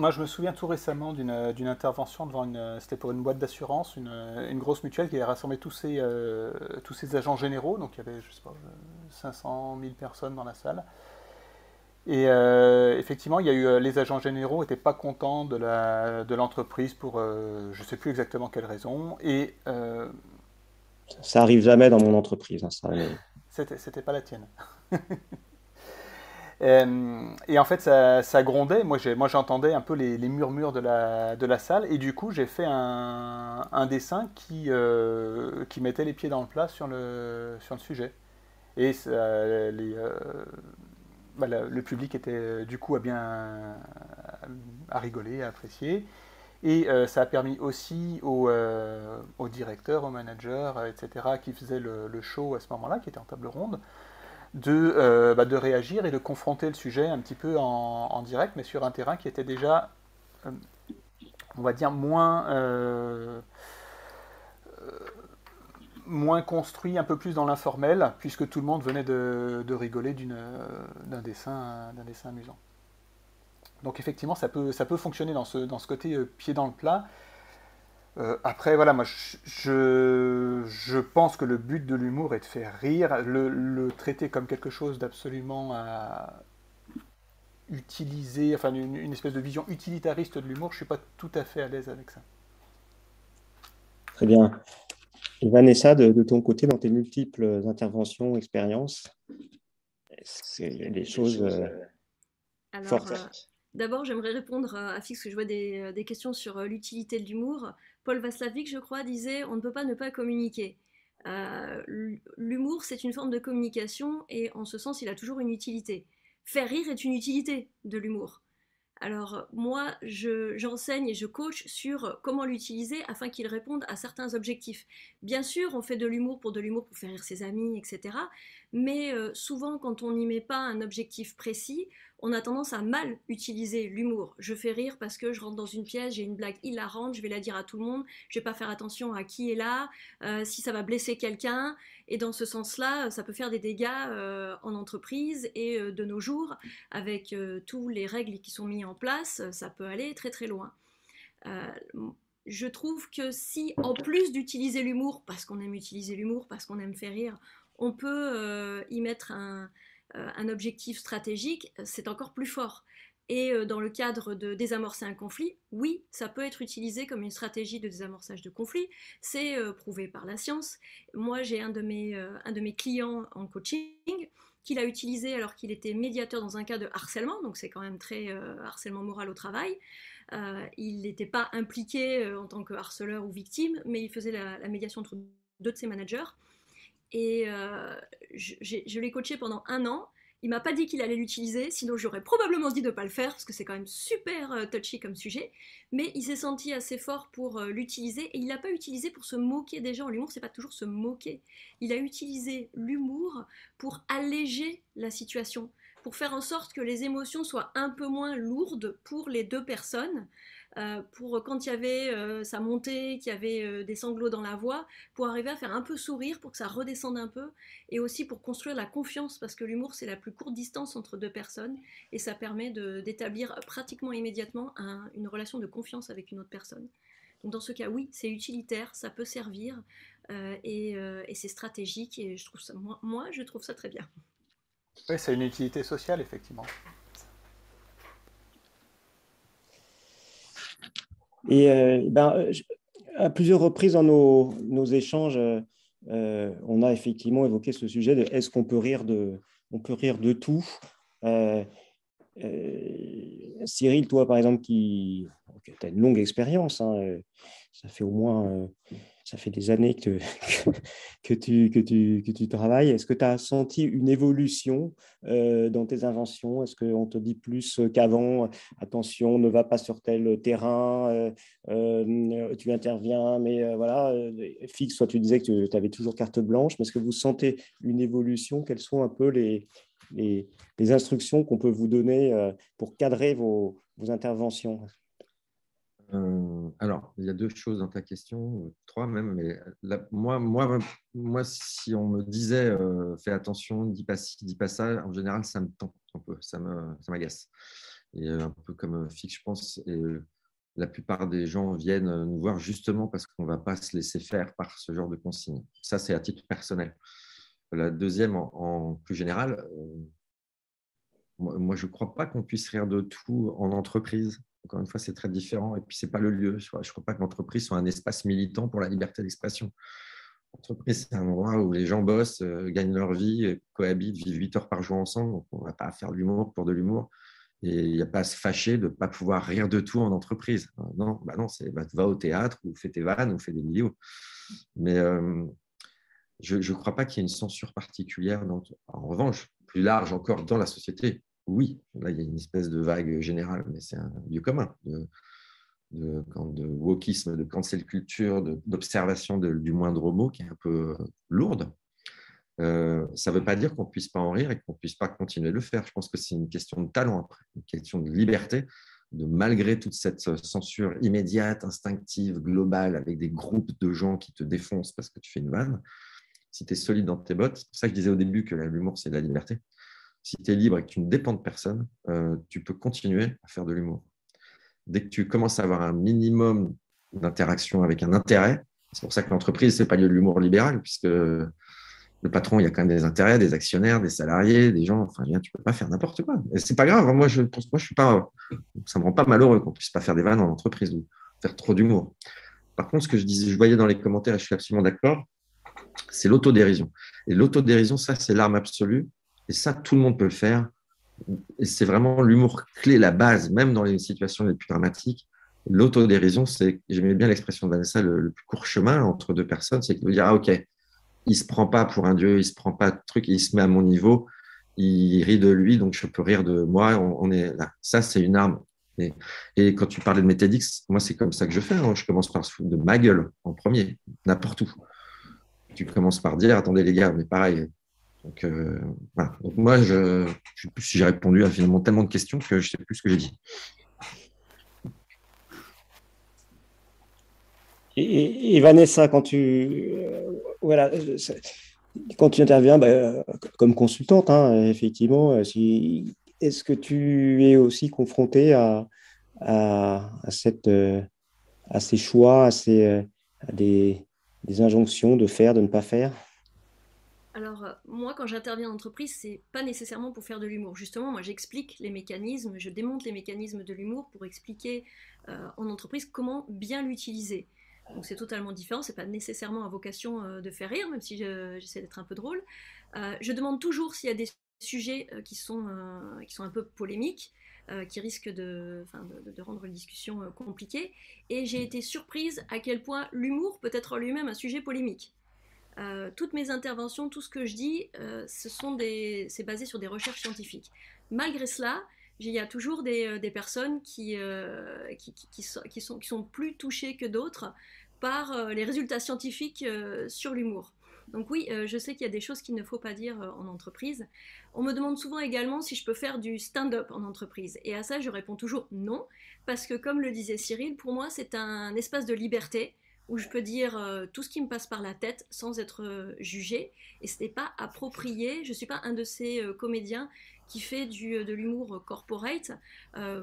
Moi, je me souviens tout récemment d'une euh, intervention devant une. Euh, c'était pour une boîte d'assurance, une, euh, une, grosse mutuelle qui avait rassemblé tous ses, tous ses agents généraux. Donc, il y avait, je sais pas, 500 000 personnes dans la salle. Et effectivement, il y a eu, les agents généraux n'étaient pas contents de l'entreprise de pour je ne sais plus exactement quelle raison. Et, ça arrive jamais dans mon entreprise. Hein, ça... C'était pas la tienne. Euh, et en fait, ça, grondait. Moi, j'entendais un peu les, murmures de la, salle. Et du coup, j'ai fait un, dessin qui, euh, qui mettait les pieds dans le plat sur le, sujet. Et euh, bah, le public était du coup à bien à rigoler, à apprécier. Et ça a permis aussi aux, directeurs, aux managers, etc., qui faisaient le, le show à ce moment-là, qui étaient en table ronde, de, euh, bah, de réagir et de confronter le sujet un petit peu en, direct, mais sur un terrain qui était déjà, euh, on va dire, moins, euh, moins construit, un peu plus dans l'informel, puisque tout le monde venait de, de rigoler d'un dessin, dessin amusant. Donc effectivement, ça peut, ça peut fonctionner dans ce, dans ce côté pied dans le plat. Euh, après, voilà, moi, je, je, pense que le but de l'humour est de faire rire, le, traiter comme quelque chose d'absolument à utiliser, enfin, une, espèce de vision utilitariste de l'humour, je ne suis pas tout à fait à l'aise avec ça. Très bien. Et Vanessa, de, ton côté, dans tes multiples interventions, expériences, c'est des choses euh, fortes? Euh, d'abord, j'aimerais répondre à Fix, que je vois des, des questions sur l'utilité de l'humour. Paul Vaslavic, je crois, disait on ne peut pas ne pas communiquer. Euh, l'humour, c'est une forme de communication et en ce sens, il a toujours une utilité. Faire rire est une utilité de l'humour. Alors moi, j'enseigne et je coach sur comment l'utiliser afin qu'il réponde à certains objectifs. Bien sûr, on fait de l'humour pour de l'humour pour faire rire ses amis, etc. Mais euh, souvent, quand on n'y met pas un objectif précis, on a tendance à mal utiliser l'humour. Je fais rire parce que je rentre dans une pièce, j'ai une blague hilarante, je vais la dire à tout le monde, je vais pas faire attention à qui est là, euh, si ça va blesser quelqu'un. Et dans ce sens-là, ça peut faire des dégâts euh, en entreprise et euh, de nos jours, avec tous les règles qui sont mises en place, ça peut aller très très loin. je trouve que si, en plus d'utiliser l'humour, parce qu'on aime utiliser l'humour, parce qu'on aime faire rire, on peut y mettre un, euh, un objectif stratégique, c'est encore plus fort. Et euh, dans le cadre de désamorcer un conflit, oui, ça peut être utilisé comme une stratégie de désamorçage de conflit. C'est euh, prouvé par la science. Moi, j'ai un, de mes, clients en coaching qu'il a utilisé alors qu'il était médiateur dans un cas de harcèlement, donc c'est quand même très harcèlement moral au travail. il n'était pas impliqué en tant que harceleur ou victime, mais il faisait la médiation entre deux de ses managers. Et euh, je, l'ai coaché pendant un an. Il m'a pas dit qu'il allait l'utiliser, sinon j'aurais probablement dit de ne pas le faire, parce que c'est quand même super euh, touchy comme sujet. Mais il s'est senti assez fort pour euh, l'utiliser, et il l'a pas utilisé pour se moquer des gens. L'humour, c'est pas toujours se moquer. Il a utilisé l'humour pour alléger la situation, pour faire en sorte que les émotions soient un peu moins lourdes pour les deux personnes. Euh, pour quand il y avait euh, ça montait, qu'il y avait euh, des sanglots dans la voix, pour arriver à faire un peu sourire, pour que ça redescende un peu, et aussi pour construire la confiance, parce que l'humour c'est la plus courte distance entre deux personnes, et ça permet d'établir pratiquement immédiatement une relation de confiance avec une autre personne. Donc dans ce cas, oui, c'est utilitaire, ça peut servir, et, c'est stratégique, et je trouve ça, moi, moi je trouve ça très bien. Oui, c'est une utilité sociale, effectivement. Et euh, ben, euh, à plusieurs reprises dans nos, nos échanges, euh, on a effectivement évoqué ce sujet de est-ce qu'on peut rire de, on peut rire de tout. Cyril, toi par exemple, qui, as une longue expérience, hein, ça fait au moins ça fait des années que, que, tu, que, tu, que tu travailles. Est-ce que tu as senti une évolution euh, dans tes inventions? Est-ce qu'on te dit plus qu'avant, attention, ne va pas sur tel terrain, euh, tu interviens, mais voilà, fixe, soit tu disais que tu avais toujours carte blanche, mais est-ce que vous sentez une évolution? Quelles sont un peu les, les, les instructions qu'on peut vous donner pour cadrer vos, vos interventions? Euh, alors, il y a deux choses dans ta question, trois même, mais moi, moi, moi, si on me disait euh, fais attention, dis pas ci, dis pas ça, en général, ça me tente un peu, ça m'agace. et euh, un peu comme Fix, je pense, et la plupart des gens viennent nous voir justement parce qu'on ne va pas se laisser faire par ce genre de consignes. Ça, c'est à titre personnel. La deuxième, en, plus général, moi, je ne crois pas qu'on puisse rire de tout en entreprise. Encore une fois, c'est très différent. Et puis, ce n'est pas le lieu. Je ne crois pas que l'entreprise soit un espace militant pour la liberté d'expression. L'entreprise, c'est un endroit où les gens bossent, euh, gagnent leur vie, cohabitent, vivent 8 heures par jour ensemble. Donc, on ne va pas faire de l'humour pour de l'humour. Et il n'y a pas à se fâcher de ne pas pouvoir rire de tout en entreprise. Euh, non, bah non c'est bah, va au théâtre ou fais tes vannes ou fais des vidéos. Mais euh, je ne crois pas qu'il y ait une censure particulière. en revanche, plus large encore dans la société, oui, là, il y a une espèce de vague générale, mais c'est un lieu commun de, de, wokisme, de cancel culture, d'observation du moindre mot qui est un peu lourde. Euh, ça ne veut pas dire qu'on ne puisse pas en rire et qu'on ne puisse pas continuer de le faire. Je pense que c'est une question de talent après, une question de liberté, de malgré toute cette censure immédiate, instinctive, globale, avec des groupes de gens qui te défoncent parce que tu fais une vanne, si tu es solide dans tes bottes, c'est pour ça que je disais au début que l'humour, c'est de la liberté si tu es libre et que tu ne dépends de personne, euh, tu peux continuer à faire de l'humour. Dès que tu commences à avoir un minimum d'interaction avec un intérêt, c'est pour ça que l'entreprise, ce n'est pas de l'humour libéral, puisque le patron, il y a quand même des intérêts, des actionnaires, des salariés, des gens. Enfin, tu ne peux pas faire n'importe quoi. Et c'est pas grave. Moi, je pense, moi, je suis pas. Ça me rend pas malheureux qu'on puisse pas faire des vannes en entreprise ou faire trop d'humour. Par contre, ce que je disais, je voyais dans les commentaires, et je suis absolument d'accord, c'est l'autodérision. Et l'autodérision, ça, c'est l'arme absolue et ça, tout le monde peut le faire. C'est vraiment l'humour clé, la base, même dans les situations les plus dramatiques. L'autodérision, c'est, j'aimais bien l'expression de Vanessa, le, plus court chemin entre deux personnes, c'est de dire, ah ok, il se prend pas pour un dieu, il se prend pas de truc, il se met à mon niveau, il rit de lui, donc je peux rire de moi, on, est là. Ça, c'est une arme. Et, et, quand tu parlais de métadix, moi, c'est comme ça que je fais. Hein. Je commence par se foutre de ma gueule en premier, n'importe où. Tu commences par dire, attendez les gars, mais pareil, donc, euh, voilà. Moi, je ne sais plus si j'ai répondu à finalement tellement de questions que je ne sais plus ce que j'ai dit. Et, Vanessa, quand tu, euh, voilà, quand tu interviens bah, comme consultante, hein, effectivement, si, est-ce que tu es aussi confrontée à, à, cette, à ces choix, à, ces, des, des injonctions de faire, de ne pas faire? Alors, euh, moi, quand j'interviens en entreprise, c'est pas nécessairement pour faire de l'humour. Justement, moi, j'explique les mécanismes, je démonte les mécanismes de l'humour pour expliquer euh, en entreprise comment bien l'utiliser. Donc, c'est totalement différent. C'est pas nécessairement à vocation euh, de faire rire, même si j'essaie d'être un peu drôle. je demande toujours s'il y a des sujets qui, sont, qui sont un peu polémiques. qui risquent de, de, de, rendre la discussion compliquée. Et j'ai été surprise à quel point l'humour peut être lui-même un sujet polémique. Euh, toutes mes interventions, tout ce que je dis, euh, c'est basé sur des recherches scientifiques. Malgré cela, il y a toujours des, euh, personnes qui, sont, plus touchées que d'autres par les résultats scientifiques sur l'humour. Donc oui, je sais qu'il y a des choses qu'il ne faut pas dire en entreprise. On me demande souvent également si je peux faire du stand-up en entreprise. Et à ça, je réponds toujours non, parce que comme le disait Cyril, pour moi, c'est un espace de liberté où je peux dire euh, tout ce qui me passe par la tête sans être euh, jugé. Et ce n'est pas approprié. Je ne suis pas un de ces euh, comédiens qui fait du, de l'humour corporate.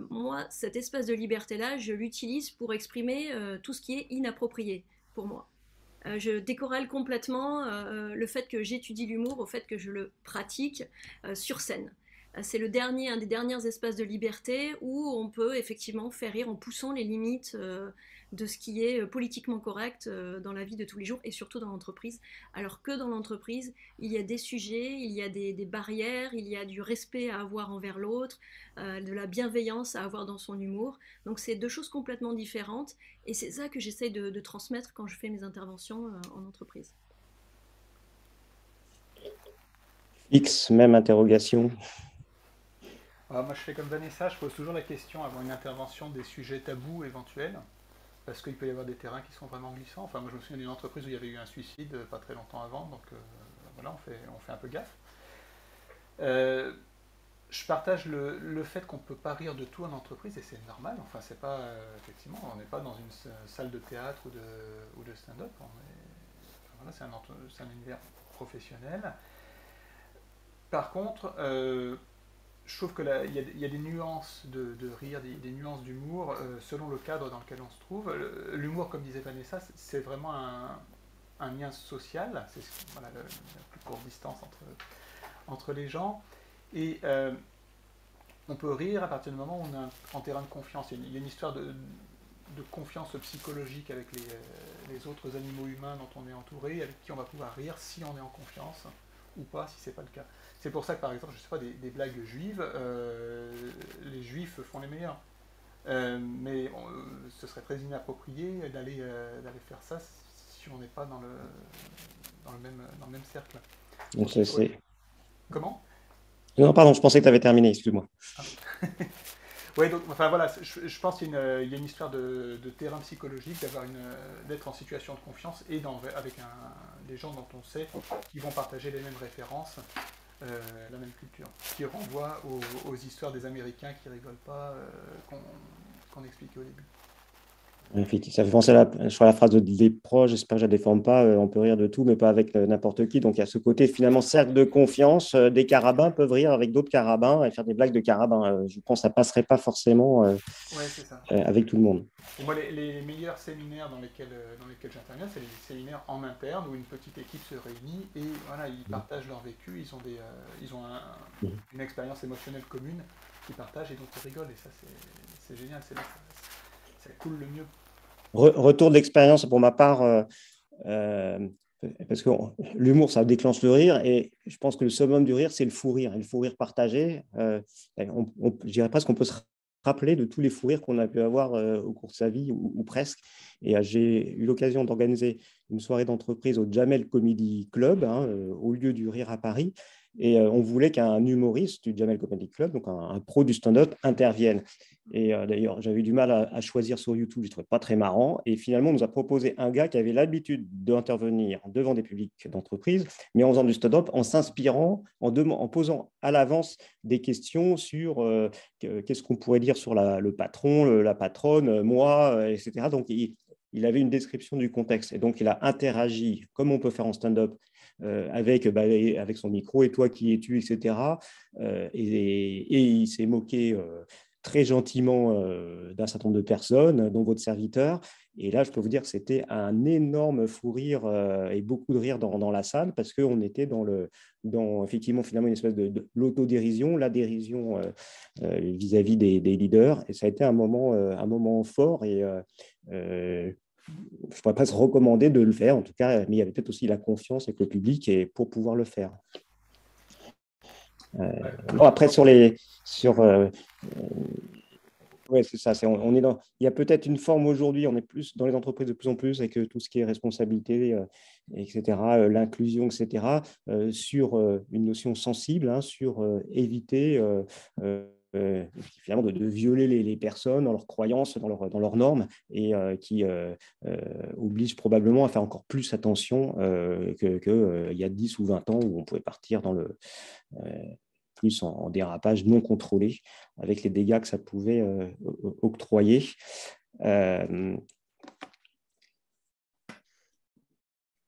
moi, cette espèce de liberté-là, je l'utilise pour exprimer tout ce qui est inapproprié pour moi. je décorrèle complètement le fait que j'étudie l'humour au fait que je le pratique sur scène. C'est le dernier, un des derniers espaces de liberté où on peut effectivement faire rire en poussant les limites de ce qui est euh, politiquement correct euh, dans la vie de tous les jours et surtout dans l'entreprise. Alors que dans l'entreprise, il y a des sujets, il y a des, barrières, il y a du respect à avoir envers l'autre, euh, de la bienveillance à avoir dans son humour. Donc c'est deux choses complètement différentes et c'est ça que j'essaye de, transmettre quand je fais mes interventions en entreprise. X, même interrogation. Ah, moi, je fais comme Vanessa, je pose toujours la question avant une intervention des sujets tabous éventuels parce qu'il peut y avoir des terrains qui sont vraiment glissants. Enfin, moi je me souviens d'une entreprise où il y avait eu un suicide euh, pas très longtemps avant, donc euh, voilà, on fait, on fait un peu gaffe. Euh, je partage le, fait qu'on ne peut pas rire de tout en entreprise et c'est normal. Enfin, c'est pas effectivement, on n'est pas dans une salle de théâtre ou de, ou de stand-up. voilà, c'est un, un, univers professionnel. Par contre, je trouve qu'il y, y, a des nuances de, rire, des, nuances d'humour euh, selon le cadre dans lequel on se trouve. L'humour, comme disait Vanessa, c'est vraiment un, lien social, c'est la plus courte distance entre, les gens. Et euh, on peut rire à partir du moment où on est en terrain de confiance. Il y a une, histoire de, confiance psychologique avec les, les, autres animaux humains dont on est entouré, avec qui on va pouvoir rire si on est en confiance ou pas si c'est pas le cas. C'est pour ça que par exemple, je sais pas, des, blagues juives, euh, les juifs font les meilleurs. Euh, mais ce serait très inapproprié d'aller euh, d'aller faire ça si on n'est pas dans le, dans le, même, dans le même cercle. Donc, c'est... Comment? Non, pardon, je pensais que tu avais terminé, excuse-moi. Ah. Oui, donc, enfin voilà, je, pense qu'il y, a une histoire de, terrain psychologique, d'avoir une, d'être en situation de confiance et dans, avec un, des gens dont on sait qu'ils vont partager les mêmes références, euh, la même culture, qui renvoie aux, histoires des Américains qui rigolent pas, euh, qu'on expliquait au début. Ça fait penser à la, sur la phrase de les proches, j'espère que je ne la déforme pas, euh, on peut rire de tout, mais pas avec euh, n'importe qui. Donc il y a ce côté finalement cercle de confiance. Euh, des carabins peuvent rire avec d'autres carabins et faire des blagues de carabins. je pense que ça ne passerait pas forcément avec tout le monde. moi, les, meilleurs séminaires dans lesquels, dans lesquels j'interviens, c'est les séminaires en interne où une petite équipe se réunit et voilà, ils mmh. partagent leur vécu, ils ont, des, ils ont mmh. une expérience émotionnelle commune qu'ils partagent et donc ils rigolent. Et ça, c'est génial. C'est coule le retour l'expérience pour ma part, euh, euh, parce que l'humour, ça déclenche le rire, et je pense que le summum du rire, c'est le fou rire, et le fou rire partagé. Euh, on, je dirais presque qu'on peut se rappeler de tous les fous rires qu'on a pu avoir au cours de sa vie, ou, presque. Et j'ai eu l'occasion d'organiser une soirée d'entreprise au Jamel Comedy Club, hein, au lieu du rire à Paris. Et on voulait qu'un humoriste du Jamel Comedy Club, donc un pro du stand-up, intervienne. Et euh, d'ailleurs, j'avais du mal à, choisir sur YouTube, je ne trouvais pas très marrant. Et finalement, on nous a proposé un gars qui avait l'habitude d'intervenir devant des publics d'entreprise, mais en faisant du stand-up, en s'inspirant, en, posant à l'avance des questions sur euh, qu'est-ce qu'on pourrait dire sur le patron, la patronne, euh, moi, etc. Donc, il, avait une description du contexte. Et donc, il a interagi, comme on peut faire en stand-up, avec, bah, avec son micro, et toi qui es-tu, etc. et, et, il s'est moqué très gentiment euh, d'un certain nombre de personnes, dont votre serviteur. Et là, je peux vous dire que c'était un énorme fou rire euh, et beaucoup de rire dans, la salle parce qu'on était dans, le, dans effectivement finalement une espèce de, l'autodérision, la dérision euh, vis-à-vis des, leaders. Et ça a été un moment, un moment fort et ne pourrais pas se recommander de le faire, en tout cas, mais il y avait peut-être aussi la confiance avec le public et pour pouvoir le faire. après, sur les, sur. Euh, euh, ouais, c'est ça. on, est dans, il y a peut-être une forme aujourd'hui, on est plus dans les entreprises de plus en plus avec euh, tout ce qui est responsabilité, etc., l'inclusion, etc., sur une notion sensible, hein, sur éviter finalement de, vie les, personnes dans leurs croyances, dans, leur, dans leurs normes, et qui oblige probablement à faire encore plus attention qu'il y a 10 ou 20 ans où on pouvait partir dans le plus en, dérapage non contrôlé, avec les dégâts que ça pouvait euh, octroyer. Euh,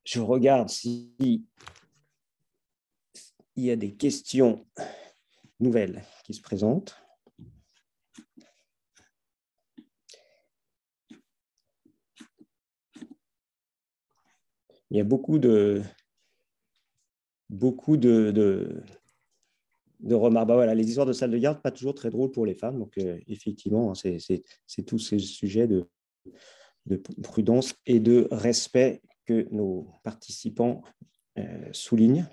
je regarde si il y a des questions nouvelles qui se présentent. Il y a beaucoup de beaucoup de, de remarques. Bah les histoires de salle de garde, pas toujours très drôles pour les femmes. Donc, effectivement, hein, c'est tous ces sujets de, de, prudence et de respect que nos participants soulignent.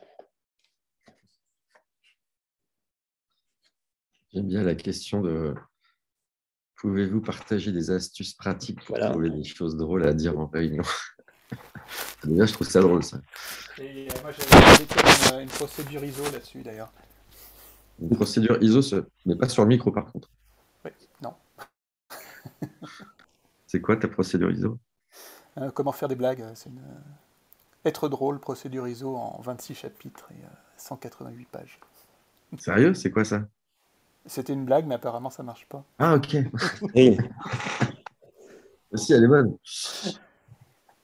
J'aime bien la question de pouvez-vous partager des astuces pratiques pour trouver des choses drôles à dire en réunion? Déjà, je trouve ça drôle, ça. Et euh, moi, j'avais une, procédure ISO là-dessus, d'ailleurs. Une procédure ISO, mais pas sur le micro, par contre. Oui, non. C'est quoi ta procédure ISO? Euh, Comment faire des blagues C'est une... Euh, être drôle, procédure ISO en 26 chapitres et 188 pages. Sérieux? C'est quoi ça? C'était une blague, mais apparemment, ça marche pas. Ah, ok. oui. si, elle est bonne.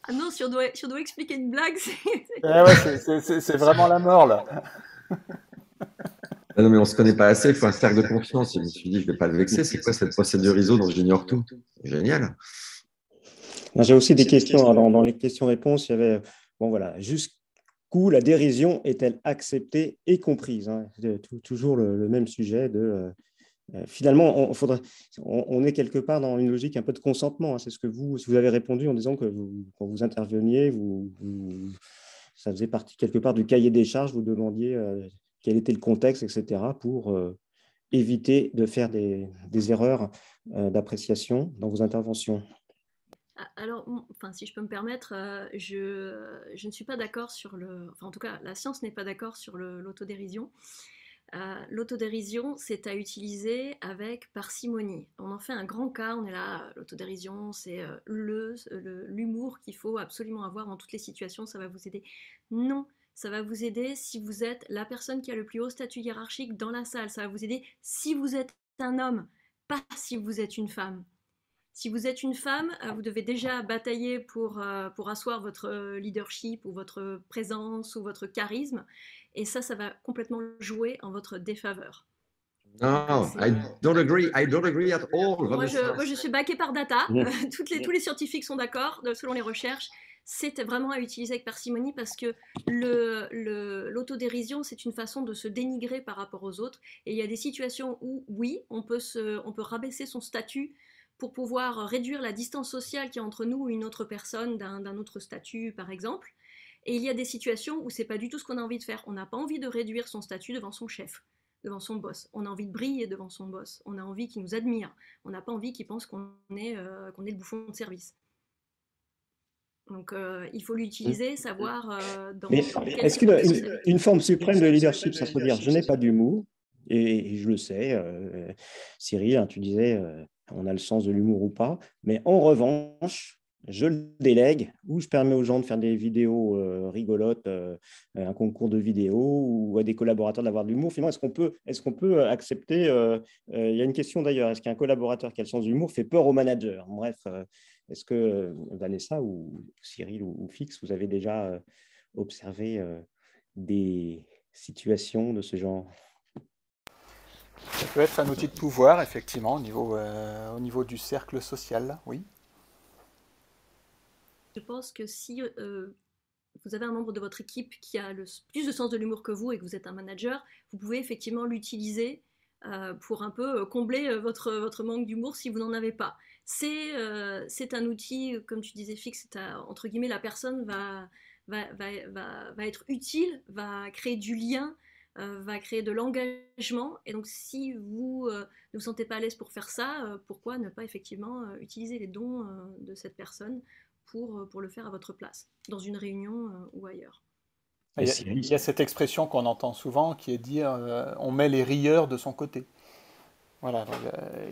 Ah non, si on doit, si on doit expliquer une blague, c'est. c'est vraiment la mort, là. Ah non, mais on ne se connaît pas assez, il faut un cercle de confiance. Je me suis dit, je ne vais pas le vexer. C'est quoi cette procédure ISO dont j'ignore tout? Génial. J'ai aussi des questions. Dans, dans les questions-réponses, il y avait, bon voilà, la dérision est-elle acceptée et comprise hein? Toujours le, même sujet de. Euh, euh, finalement, on, est quelque part dans une logique un peu de consentement. Hein. C'est ce que vous, vous avez répondu en disant que vous, quand vous interveniez, vous, ça faisait partie quelque part du cahier des charges. Vous demandiez euh, quel était le contexte, etc., pour éviter de faire des erreurs d'appréciation dans vos interventions. Alors, si je peux me permettre, euh, je, ne suis pas d'accord sur le. Enfin, en tout cas, la science n'est pas d'accord sur l'autodérision. Euh, l'autodérision, c'est à utiliser avec parcimonie. On en fait un grand cas, on est là, l'autodérision, c'est euh, l'humour qu'il faut absolument avoir en toutes les situations, ça va vous aider. Non, ça va vous aider si vous êtes la personne qui a le plus haut statut hiérarchique dans la salle, ça va vous aider si vous êtes un homme, pas si vous êtes une femme. Si vous êtes une femme, euh, vous devez déjà batailler pour, euh, pour asseoir votre leadership ou votre présence ou votre charisme. Et ça, ça va complètement jouer en votre défaveur. Non, I don't agree. I don't agree at all. Moi, je, moi, je suis baqué par data. Toutes les, tous les scientifiques sont d'accord, selon les recherches. C'est vraiment à utiliser avec parcimonie parce que l'autodérision, le, c'est une façon de se dénigrer par rapport aux autres. Et il y a des situations où, oui, on peut, se, on peut rabaisser son statut pour pouvoir réduire la distance sociale qui est entre nous et une autre personne d'un autre statut, par exemple. Et il y a des situations où c'est pas du tout ce qu'on a envie de faire. On n'a pas envie de réduire son statut devant son chef, devant son boss. On a envie de briller devant son boss. On a envie qu'il nous admire. On n'a pas envie qu'il pense qu'on est, euh, qu'on est le bouffon de service. Donc euh, il faut l'utiliser, savoir euh, dans. Est-ce qu'une une, forme suprême de leadership, ça peut dire je n'ai pas d'humour, et, je le sais, Cyril, hein, tu disais on a le sens de l'humour ou pas. Mais en revanche, je le délègue ou je permets aux gens de faire des vidéos euh, rigolotes, euh, un concours de vidéos ou à des collaborateurs d'avoir de l'humour. Finalement, est-ce qu'on peut, peut accepter euh, Il y a une question d'ailleurs est-ce qu'un collaborateur qui a le sens de l'humour fait peur au manager? Bref, est-ce que Vanessa ou Cyril ou, Fix, vous avez déjà observé des situations de ce genre? Ça peut être un outil de pouvoir, effectivement, au niveau, euh, du cercle social, oui. Je pense que si euh, vous avez un membre de votre équipe qui a plus de sens de l'humour que vous et que vous êtes un manager, vous pouvez effectivement l'utiliser euh, pour un peu combler votre, manque d'humour si vous n'en avez pas. C'est un outil, comme tu disais, fixe, entre guillemets, la personne va, être utile, va créer du lien, va créer de l'engagement. Et donc, si vous euh, ne vous sentez pas à l'aise pour faire ça, euh, pourquoi ne pas effectivement utiliser les dons de cette personne pour, pour le faire à votre place, dans une réunion ou ailleurs? Il y, a, cette expression qu'on entend souvent qui est dire on met les rieurs de son côté. Voilà,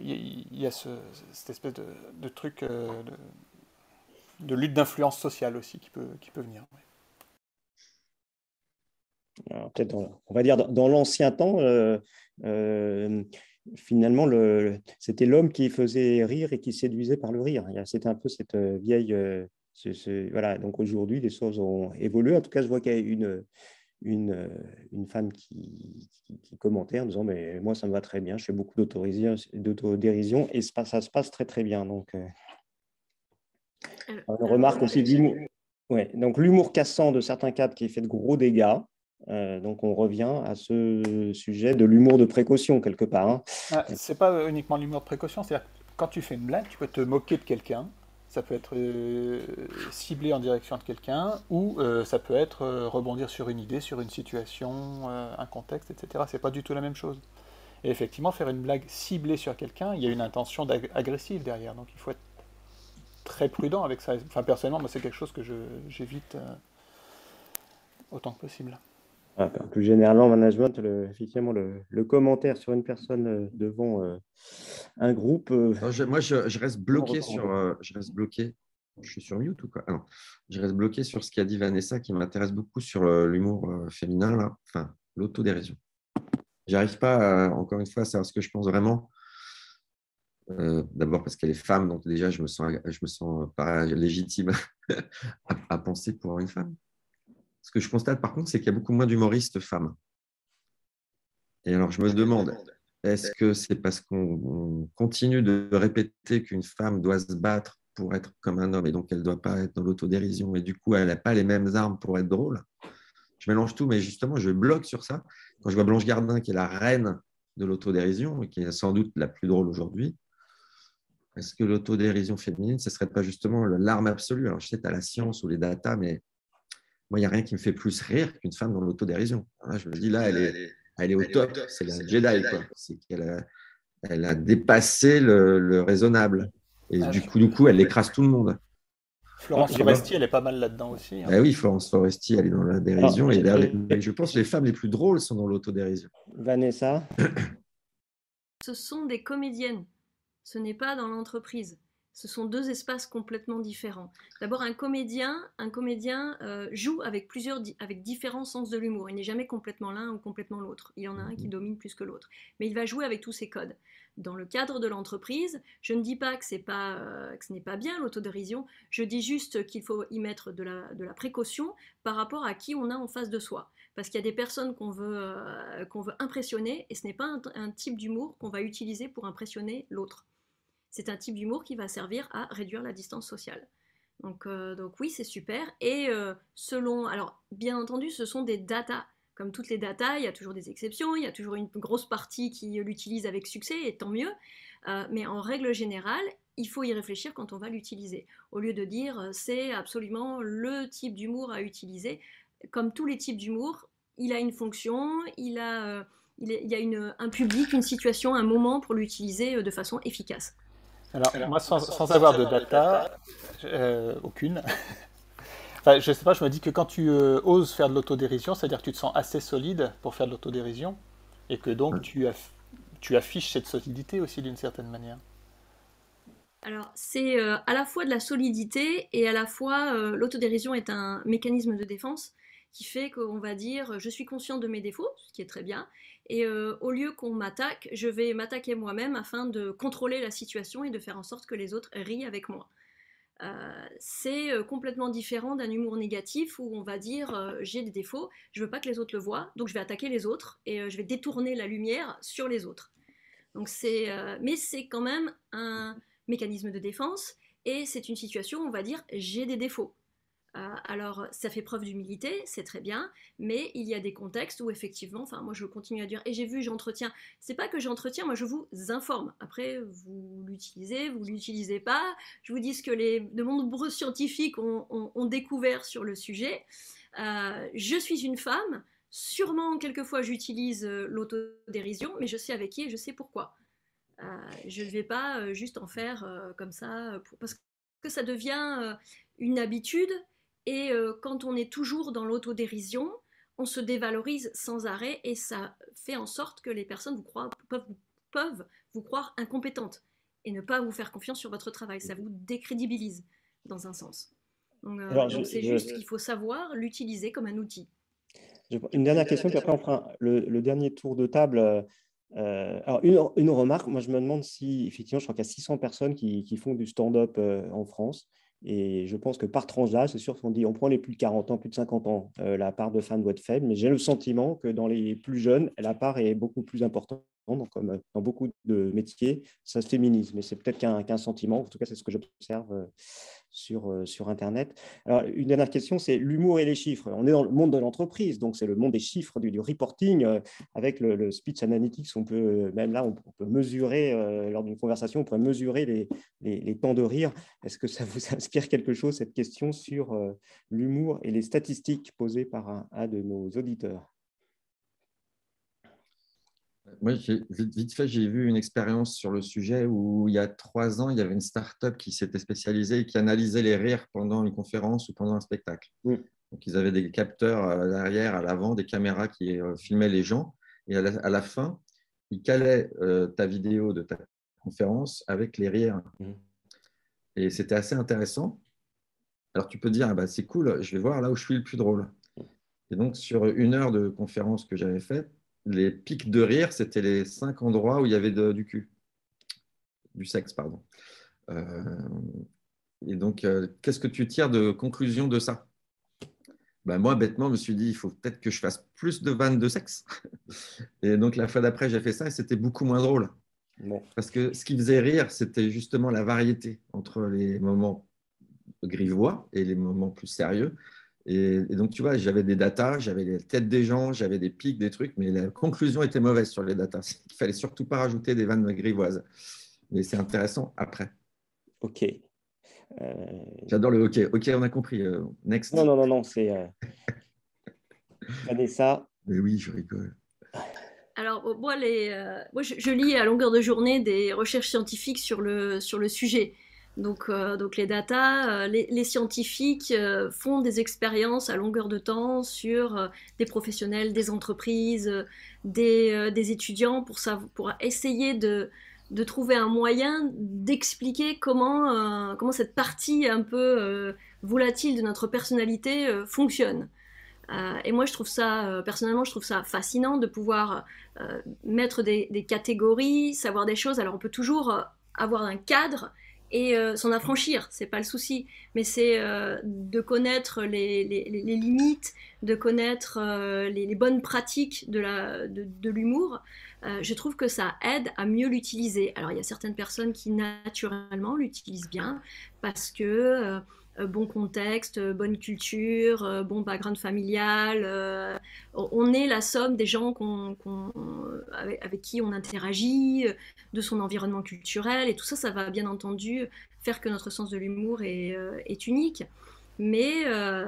il y a, cette espèce de, truc de, lutte d'influence sociale aussi qui peut, qui peut venir peut-être, on va dire, dans, l'ancien temps, euh, euh, finalement, c'était l'homme qui faisait rire et qui séduisait par le rire. C'était un peu cette euh, vieille. voilà, donc aujourd'hui, les choses ont évolué. En tout cas, je vois qu'il y a une, une, une femme qui, qui, commentait en disant Mais moi, ça me va très bien, je fais beaucoup d'autodérision et ça, ça, se passe très, très bien. Donc, on remarque aussi l'humour. Ouais, donc l'humour cassant de certains cadres qui fait de gros dégâts. Donc on revient à ce sujet de l'humour de précaution quelque part. Hein. Ah, c'est pas uniquement l'humour de précaution, c'est-à-dire quand tu fais une blague, tu peux te moquer de quelqu'un, ça peut être euh, ciblé en direction de quelqu'un, ou euh, ça peut être euh, rebondir sur une idée, sur une situation, un contexte, etc. C'est pas du tout la même chose. Et effectivement, faire une blague ciblée sur quelqu'un, il y a une intention agressive derrière, donc il faut être très prudent avec ça. Enfin, personnellement, moi, c'est quelque chose que j'évite autant que possible. Ah, plus généralement, en management, le, effectivement, le, commentaire sur une personne euh, devant euh, un groupe. Euh, moi, je, reste bloqué sur. je reste bloqué. Je suis sur mute ou quoi? Alors, Je reste bloqué sur ce qu'a dit Vanessa, qui m'intéresse beaucoup sur l'humour féminin, là. enfin, l'autodérision. J'arrive pas, encore une fois, à savoir ce que je pense vraiment. D'abord parce qu'elle est femme, donc déjà, je me sens, je me sens pas légitime à penser pour une femme. Ce que je constate par contre, c'est qu'il y a beaucoup moins d'humoristes femmes. Et alors, je me demande, est-ce que c'est parce qu'on continue de répéter qu'une femme doit se battre pour être comme un homme et donc elle ne doit pas être dans l'autodérision et du coup, elle n'a pas les mêmes armes pour être drôle? Je mélange tout, mais justement, je bloque sur ça. Quand je vois Blanche Gardin, qui est la reine de l'autodérision et qui est sans doute la plus drôle aujourd'hui, est-ce que l'autodérision féminine, ce ne serait pas justement l'arme absolue? Alors, je sais, tu as la science ou les datas, mais moi, il n'y a rien qui me fait plus rire qu'une femme dans l'autodérision. je me dis, là, elle est, elle est au top. C'est la Jedi. C'est qu'elle a, elle a dépassé le, raisonnable. Et ah, du, coup, du coup, elle écrase tout le monde. Florence Foresti, elle est pas mal là-dedans aussi. Hein. Ah oui, Florence Foresti, elle est dans la dérision. Ah, et je pense que les femmes les plus drôles sont dans l'autodérision. Vanessa? Ce sont des comédiennes. Ce n'est pas dans l'entreprise. Ce sont deux espaces complètement différents. D'abord, un comédien, un comédien euh, joue avec plusieurs, avec différents sens de l'humour. Il n'est jamais complètement l'un ou complètement l'autre. Il y en a un qui mhm. domine plus que l'autre. Mais il va jouer avec tous ses codes. Dans le cadre de l'entreprise, je ne dis pas que, pas, euh, que ce n'est pas bien l'autodérision. Je dis juste qu'il faut y mettre de la, de la, précaution par rapport à qui on a en face de soi. Parce qu'il y a des personnes qu'on veut, euh, qu'on veut impressionner et ce n'est pas un type d'humour qu'on va utiliser pour impressionner l'autre c'est un type d'humour qui va servir à réduire la distance sociale. Donc, euh, donc oui, c'est super. Et euh, selon, alors bien entendu, ce sont des datas. Comme toutes les datas, il y a toujours des exceptions, il y a toujours une grosse partie qui l'utilise avec succès, et tant mieux. Euh, mais en règle générale, il faut y réfléchir quand on va l'utiliser. Au lieu de dire c'est absolument le type d'humour à utiliser, comme tous les types d'humour, il a une fonction, il a, il y a un public, une situation, un moment pour l'utiliser de façon efficace. Alors, moi, sans, avoir de data, euh, aucune, enfin, je sais pas, je me dis que quand tu euh, oses faire de l'autodérision, c'est-à-dire que tu te sens assez solide pour faire de l'autodérision, et que donc tu, tu affiches cette solidité aussi d'une certaine manière. Alors, c'est euh, à la fois de la solidité et à la fois l'autodérision est un mécanisme de défense qui fait qu'on va dire je suis conscient de mes défauts, ce qui est très bien, et euh, au lieu qu'on m'attaque, je vais m'attaquer moi-même afin de contrôler la situation et de faire en sorte que les autres rient avec moi. Euh, c'est euh, complètement différent d'un humour négatif où on va dire j'ai des défauts, je veux pas que les autres le voient, donc je vais attaquer les autres et je vais détourner la lumière sur les autres. Donc c'est, mais c'est quand même un mécanisme de défense et c'est une situation où on va dire j'ai des défauts. Euh, alors, ça fait preuve d'humilité, c'est très bien, mais il y a des contextes où effectivement, enfin, moi je continue à dire, et j'ai vu, j'entretiens. C'est pas que j'entretiens, moi je vous informe. Après, vous l'utilisez, vous l'utilisez pas. Je vous dis ce que les, de nombreux scientifiques ont, découvert sur le sujet. Euh, je suis une femme, sûrement quelquefois j'utilise euh, l'autodérision, mais je sais avec qui et je sais pourquoi. je ne vais pas juste en faire comme ça, parce que ça devient une habitude et euh, quand on est toujours dans l'autodérision, on se dévalorise sans arrêt et ça fait en sorte que les personnes vous peuvent, vous croire incompétente et ne pas vous faire confiance sur votre travail. Ça vous décrédibilise dans un sens. Donc euh, c'est juste qu'il faut savoir l'utiliser comme un outil. Une dernière question, puis après on fera le, dernier tour de table. Euh, alors une, remarque, moi je me demande si, effectivement, je crois qu'il y a 600 personnes qui, qui font du stand-up en France. Et je pense que par tranche d'âge, c'est sûr qu'on dit on prend les plus de 40 ans, plus de 50 ans, euh, la part de femmes doit être faible, mais j'ai le sentiment que dans les plus jeunes, la part est beaucoup plus importante. donc comme dans beaucoup de métiers, ça se féminise, mais c'est peut-être qu'un sentiment, en tout cas c'est ce que j'observe sur, euh, sur Internet. Une dernière question, c'est l'humour et les chiffres. On est dans le monde de l'entreprise, donc c'est le monde des chiffres, du, reporting. Euh, avec le, speech analytics, on peut, même là, on, peut mesurer, euh, lors d'une conversation, on pourrait mesurer les, les, temps de rire. Est-ce que ça vous inspire quelque chose, cette question sur l'humour et les statistiques posées par un de nos auditeurs? Moi, vite, fait, j'ai vu une expérience sur le sujet où il y a trois ans, il y avait une start-up qui s'était spécialisée et qui analysait les rires pendant une conférence ou pendant un spectacle. Donc, ils avaient des capteurs à l'arrière, à l'avant, des caméras qui euh, filmaient les gens. Et à la, fin, ils calaient euh, ta vidéo de ta conférence avec les rires. Mmh. Et c'était assez intéressant. Alors, tu peux dire, ah bah, c'est cool, je vais voir là où je suis le plus drôle. Et donc, sur une heure de conférence que j'avais faite, les pics de rire, c'était les cinq endroits où il y avait du cul, du sexe, pardon. Euh, et donc, euh, qu'est-ce que tu tires de conclusion de ça? Ben Moi, bêtement, je me suis dit, il faut peut-être que je fasse plus de vannes de sexe. et donc, la fois d'après, j'ai fait ça et c'était beaucoup moins drôle. Parce que ce qui faisait rire, c'était justement la variété entre les moments grivois et les moments plus sérieux. Et, donc, tu vois, j'avais des datas, j'avais les têtes des gens, j'avais des pics, des trucs, mais la conclusion était mauvaise sur les datas. Il fallait surtout pas rajouter des vannes grivoises. Mais c'est intéressant après. OK. Euh, J'adore le OK. OK, on a compris. Euh, next. Non, non, non, non, c'est euh... Vanessa. Mais oui, je rigole. Alors, moi, les, euh, moi je, je, lis à longueur de journée des recherches scientifiques sur le, sur le sujet. Donc, euh, donc les data, euh, les, scientifiques euh, font des expériences à longueur de temps sur des professionnels, des entreprises, des, étudiants pour, pour essayer de, trouver un moyen d'expliquer comment, comment cette partie un peu volatile de notre personnalité fonctionne. et moi, je trouve ça, personnellement, je trouve ça fascinant de pouvoir mettre des, catégories, savoir des choses. Alors, on peut toujours avoir un cadre, et euh, s'en affranchir, c'est pas le souci, mais c'est euh, de connaître les, limites, de connaître euh, les, bonnes pratiques de l'humour. De, je trouve que ça aide à mieux l'utiliser. Alors il y a certaines personnes qui naturellement l'utilisent bien parce que euh, bon contexte, euh, bonne culture, euh, bon background familial. on est la somme des gens avec, qui on interagit, de son environnement culturel, et tout ça, ça va bien entendu faire que notre sens de l'humour est, unique. Mais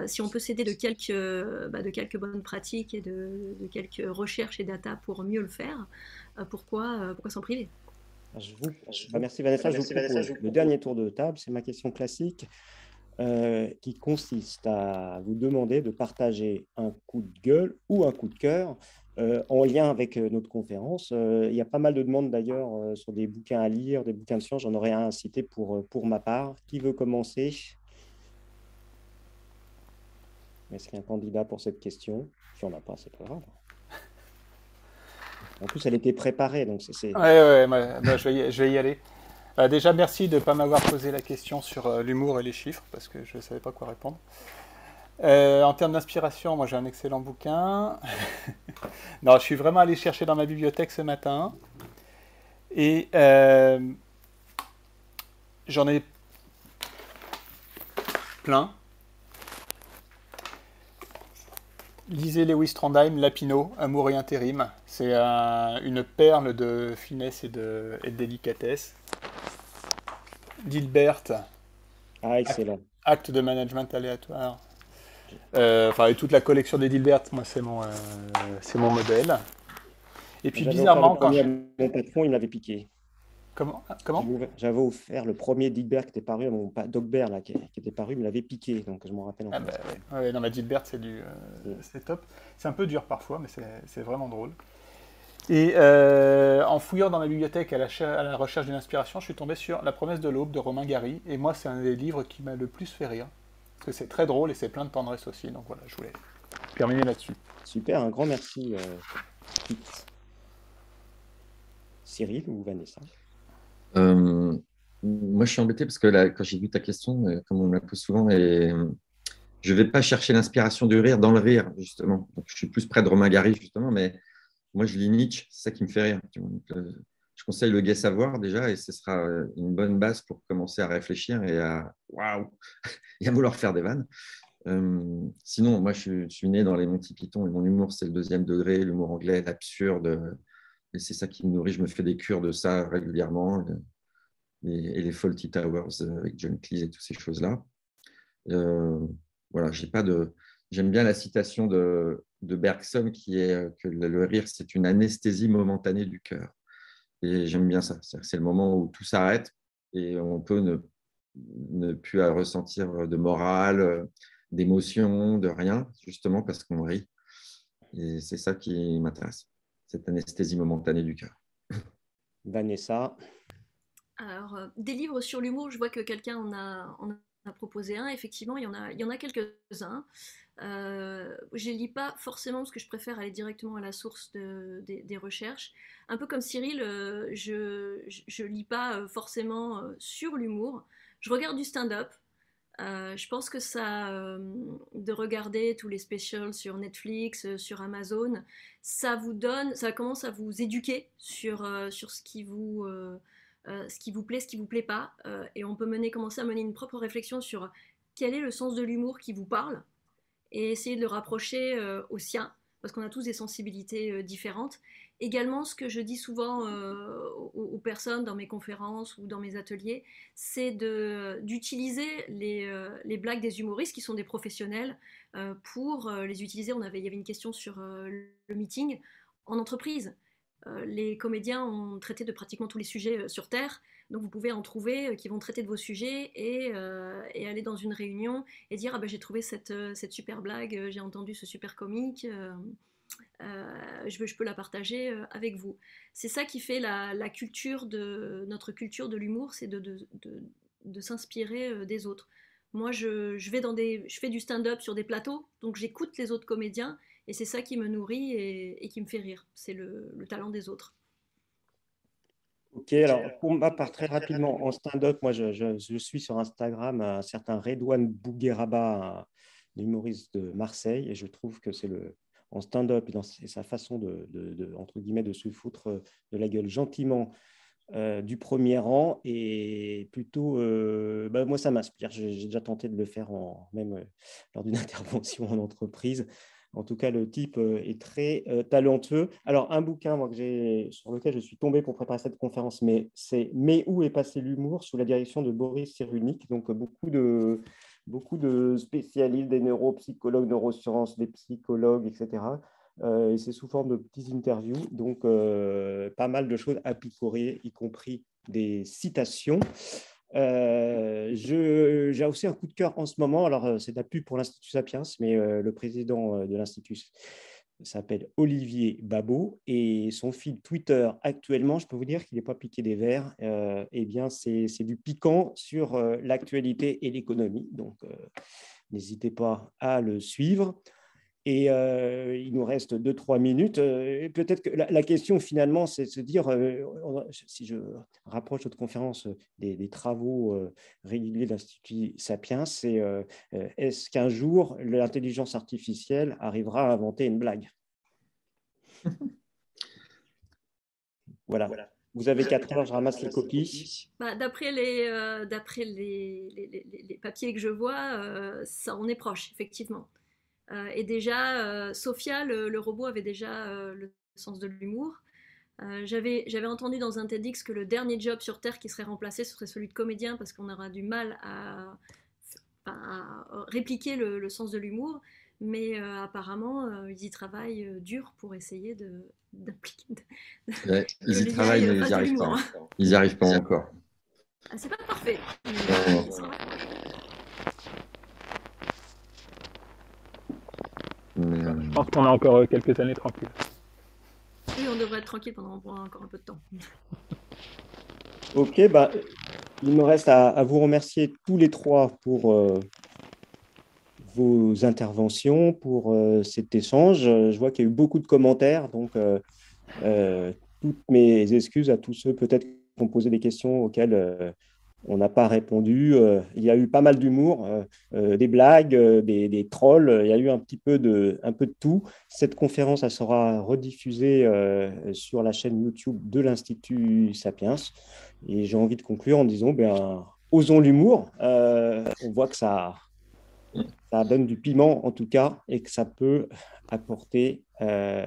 si on peut s'aider de quelques, bah, de quelques bonnes pratiques et de, quelques recherches et data pour mieux le faire, pourquoi, pourquoi s'en priver? Je vous... Merci Vanessa. je vous le dernier tour de table, c'est ma question classique. Euh, qui consiste à vous demander de partager un coup de gueule ou un coup de cœur euh, en lien avec euh, notre conférence. il y a pas mal de demandes d'ailleurs sur des bouquins à lire, des bouquins de science. J'en aurais un à citer pour, pour ma part. Qui veut commencer? Est-ce qu'il y a un candidat pour cette question? Si on n'a pas, c'est pas grave. En plus, elle était préparée, donc c'est. Ouais, je, vais je vais y aller. Euh, déjà, merci de ne pas m'avoir posé la question sur euh, l'humour et les chiffres, parce que je ne savais pas quoi répondre. Euh, en termes d'inspiration, moi j'ai un excellent bouquin. non, je suis vraiment allé chercher dans ma bibliothèque ce matin. Et j'en ai plein. Lisez Lewis Trondheim, Lapino, Amour et intérim. C'est une perle de finesse et de délicatesse. Dilbert. Ah, excellent. Acte de management aléatoire. Euh, enfin, et toute la collection des Dilbert, moi, c'est mon, euh, c'est mon modèle. Et puis, bizarrement, quand. Mon patron, il m'avait piqué. Comment, Comment? J'avais offert le premier Dilbert qui était paru, mon Dogbert, là, qui, était paru, il me l'avait piqué, donc je m'en rappelle. ah, bah, ouais. non, mais Dilbert, c'est, du, euh, c'est top. C'est un peu dur parfois, mais c'est, c'est vraiment drôle. Et euh, en fouillant dans ma bibliothèque à la, recherche d'une inspiration, je suis tombé sur La promesse de l'aube de Romain Gary. Et moi, c'est un des livres qui m'a le plus fait rire. Parce que c'est très drôle et c'est plein de tendresse aussi. Donc voilà, je voulais terminer là-dessus. Super, un grand merci. Euh, Cyril ou Vanessa euh, Moi, je suis embêté parce que là, quand j'ai vu ta question, comme on me la pose souvent, et, je ne vais pas chercher l'inspiration du rire dans le rire, justement. Donc, je suis plus près de Romain Gary, justement, mais moi, je lis Nietzsche, c'est ça qui me fait rire. je conseille le gai savoir déjà, et ce sera une bonne base pour commencer à réfléchir et à waouh, et à vouloir faire des vannes. sinon, moi, je suis, né dans les Monty Python et mon humour, c'est le deuxième degré, l'humour anglais, l'absurde. Et c'est ça qui me nourrit. Je me fais des cures de ça régulièrement. Et, les Faulty Towers avec John Cleese et toutes ces choses-là. Euh, voilà, j'ai pas de. J'aime bien la citation de, de Bergson qui est euh, que le rire, c'est une anesthésie momentanée du cœur. Et j'aime bien ça. C'est le moment où tout s'arrête et on peut ne, ne plus ressentir de morale, d'émotion, de rien, justement parce qu'on rit. Et c'est ça qui m'intéresse, cette anesthésie momentanée du cœur. Vanessa? Alors, euh, des livres sur l'humour, je vois que quelqu'un en a, en a proposé un. Effectivement, il y en a, il y en a quelques-uns. Euh, je ne lis pas forcément parce que je préfère aller directement à la source des recherches. Un peu comme Cyril, euh, je ne lis pas euh, forcément sur l'humour. Je regarde du stand-up. je pense que ça, de regarder tous les specials sur Netflix, sur Amazon, ça vous donne, ça commence à vous éduquer sur, sur ce qui vous ce qui vous plaît, ce qui vous plaît pas, et on peut commencer à mener une propre réflexion sur quel est le sens de l'humour qui vous parle, et essayer de le rapprocher euh, au sien, parce qu'on a tous des sensibilités euh, différentes. Également, ce que je dis souvent euh, aux, personnes dans mes conférences ou dans mes ateliers, c'est d'utiliser les, les, blagues des humoristes qui sont des professionnels pour les utiliser. On avait, il y avait une question sur le meeting en entreprise. Les comédiens ont traité de pratiquement tous les sujets sur Terre. Donc vous pouvez en trouver euh, qui vont traiter de vos sujets et, euh, aller dans une réunion et dire ah ben j'ai trouvé cette, euh, cette, super blague, j'ai entendu ce super comique, je, peux la partager avec vous. C'est ça qui fait la, culture de notre culture de l'humour, c'est de, de, de, s'inspirer des autres. Moi, je, je, vais dans des, je fais du stand-up sur des plateaux, donc j'écoute les autres comédiens et c'est ça qui me nourrit et, qui me fait rire. C'est le, le talent des autres. Ok, alors pour ma part, très rapidement, en stand-up, moi je, suis sur Instagram un certain Redouane Bougueraba, un humoriste de Marseille, et je trouve que c'est le en stand-up et dans sa façon de, de, entre guillemets de se foutre de la gueule gentiment euh, du premier rang et plutôt, euh, bah, moi ça m'inspire. J'ai déjà tenté de le faire en, même euh, lors d'une intervention en entreprise. En tout cas, le type euh, est très euh, talentueux. Alors, un bouquin sur lequel je suis tombé pour préparer cette conférence, mais c'est Mais où est passé l'humour? sous la direction de Boris Cyrulnik. Donc, beaucoup de, beaucoup de spécialistes, des neuropsychologues, neurosciences, des psychologues, etc. Euh, et c'est sous forme de petites interviews, donc pas mal de choses à picorer, y compris des citations. Euh, j'ai aussi un coup de cœur en ce moment. Alors, euh, c'est de la pub pour l'Institut Sapiens, mais euh, le président de l'Institut s'appelle Olivier Babot et son fil Twitter actuellement, je peux vous dire qu'il n'est pas piqué des verres. eh bien, c'est du piquant sur l'actualité et l'économie. Donc, n'hésitez pas à le suivre. Et euh, il nous reste 2-3 minutes. Euh, peut-être que la, question finalement, c'est de se dire, euh, si je rapproche notre conférence des, travaux réguliers de l'Institut Sapiens, c'est est-ce qu'un jour l'intelligence artificielle arrivera à inventer une blague? Voilà. Vous avez 4 heures, je ramasse les copies. Bah, D'après les, les, les, papiers que je vois, ça en est proche, effectivement. Euh, et déjà, euh, Sophia, le, robot, avait déjà euh, le sens de l'humour. J'avais entendu dans un TEDx que le dernier job sur Terre qui serait remplacé serait celui de comédien parce qu'on aura du mal à, répliquer le, sens de l'humour. Mais apparemment, ils y travaillent dur pour essayer d'appliquer. ils y travaillent, mais ils n'y arrivent pas. Ils n'y arrivent pas encore. Ah, c'est pas parfait. Je pense qu'on a encore euh, quelques années tranquilles. Oui, on devrait être tranquille pendant encore un peu de temps. ok, bah, il me reste à, vous remercier tous les trois pour euh, vos interventions, pour euh, cet échange. Je vois qu'il y a eu beaucoup de commentaires, donc toutes mes excuses à tous ceux peut-être qui ont posé des questions auxquelles on n'a pas répondu. il y a eu pas mal d'humour, des blagues, des, trolls. Il y a eu un petit peu de, un peu de tout. Cette conférence, sera rediffusée sur la chaîne YouTube de l'Institut Sapiens. Et j'ai envie de conclure en disant, ben, osons l'humour. on voit que ça, ça donne du piment en tout cas et que ça peut apporter à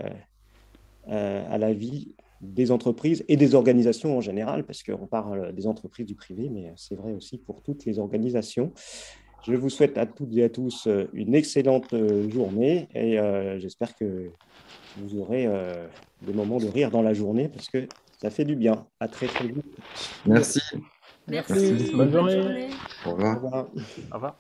la vie des entreprises et des organisations en général, parce qu'on parle des entreprises du privé, mais c'est vrai aussi pour toutes les organisations. Je vous souhaite à toutes et à tous une excellente journée et euh, j'espère que vous aurez euh, des moments de rire dans la journée parce que ça fait du bien. À très très vite. Merci. Merci. Bonne journée. Au revoir. Au revoir.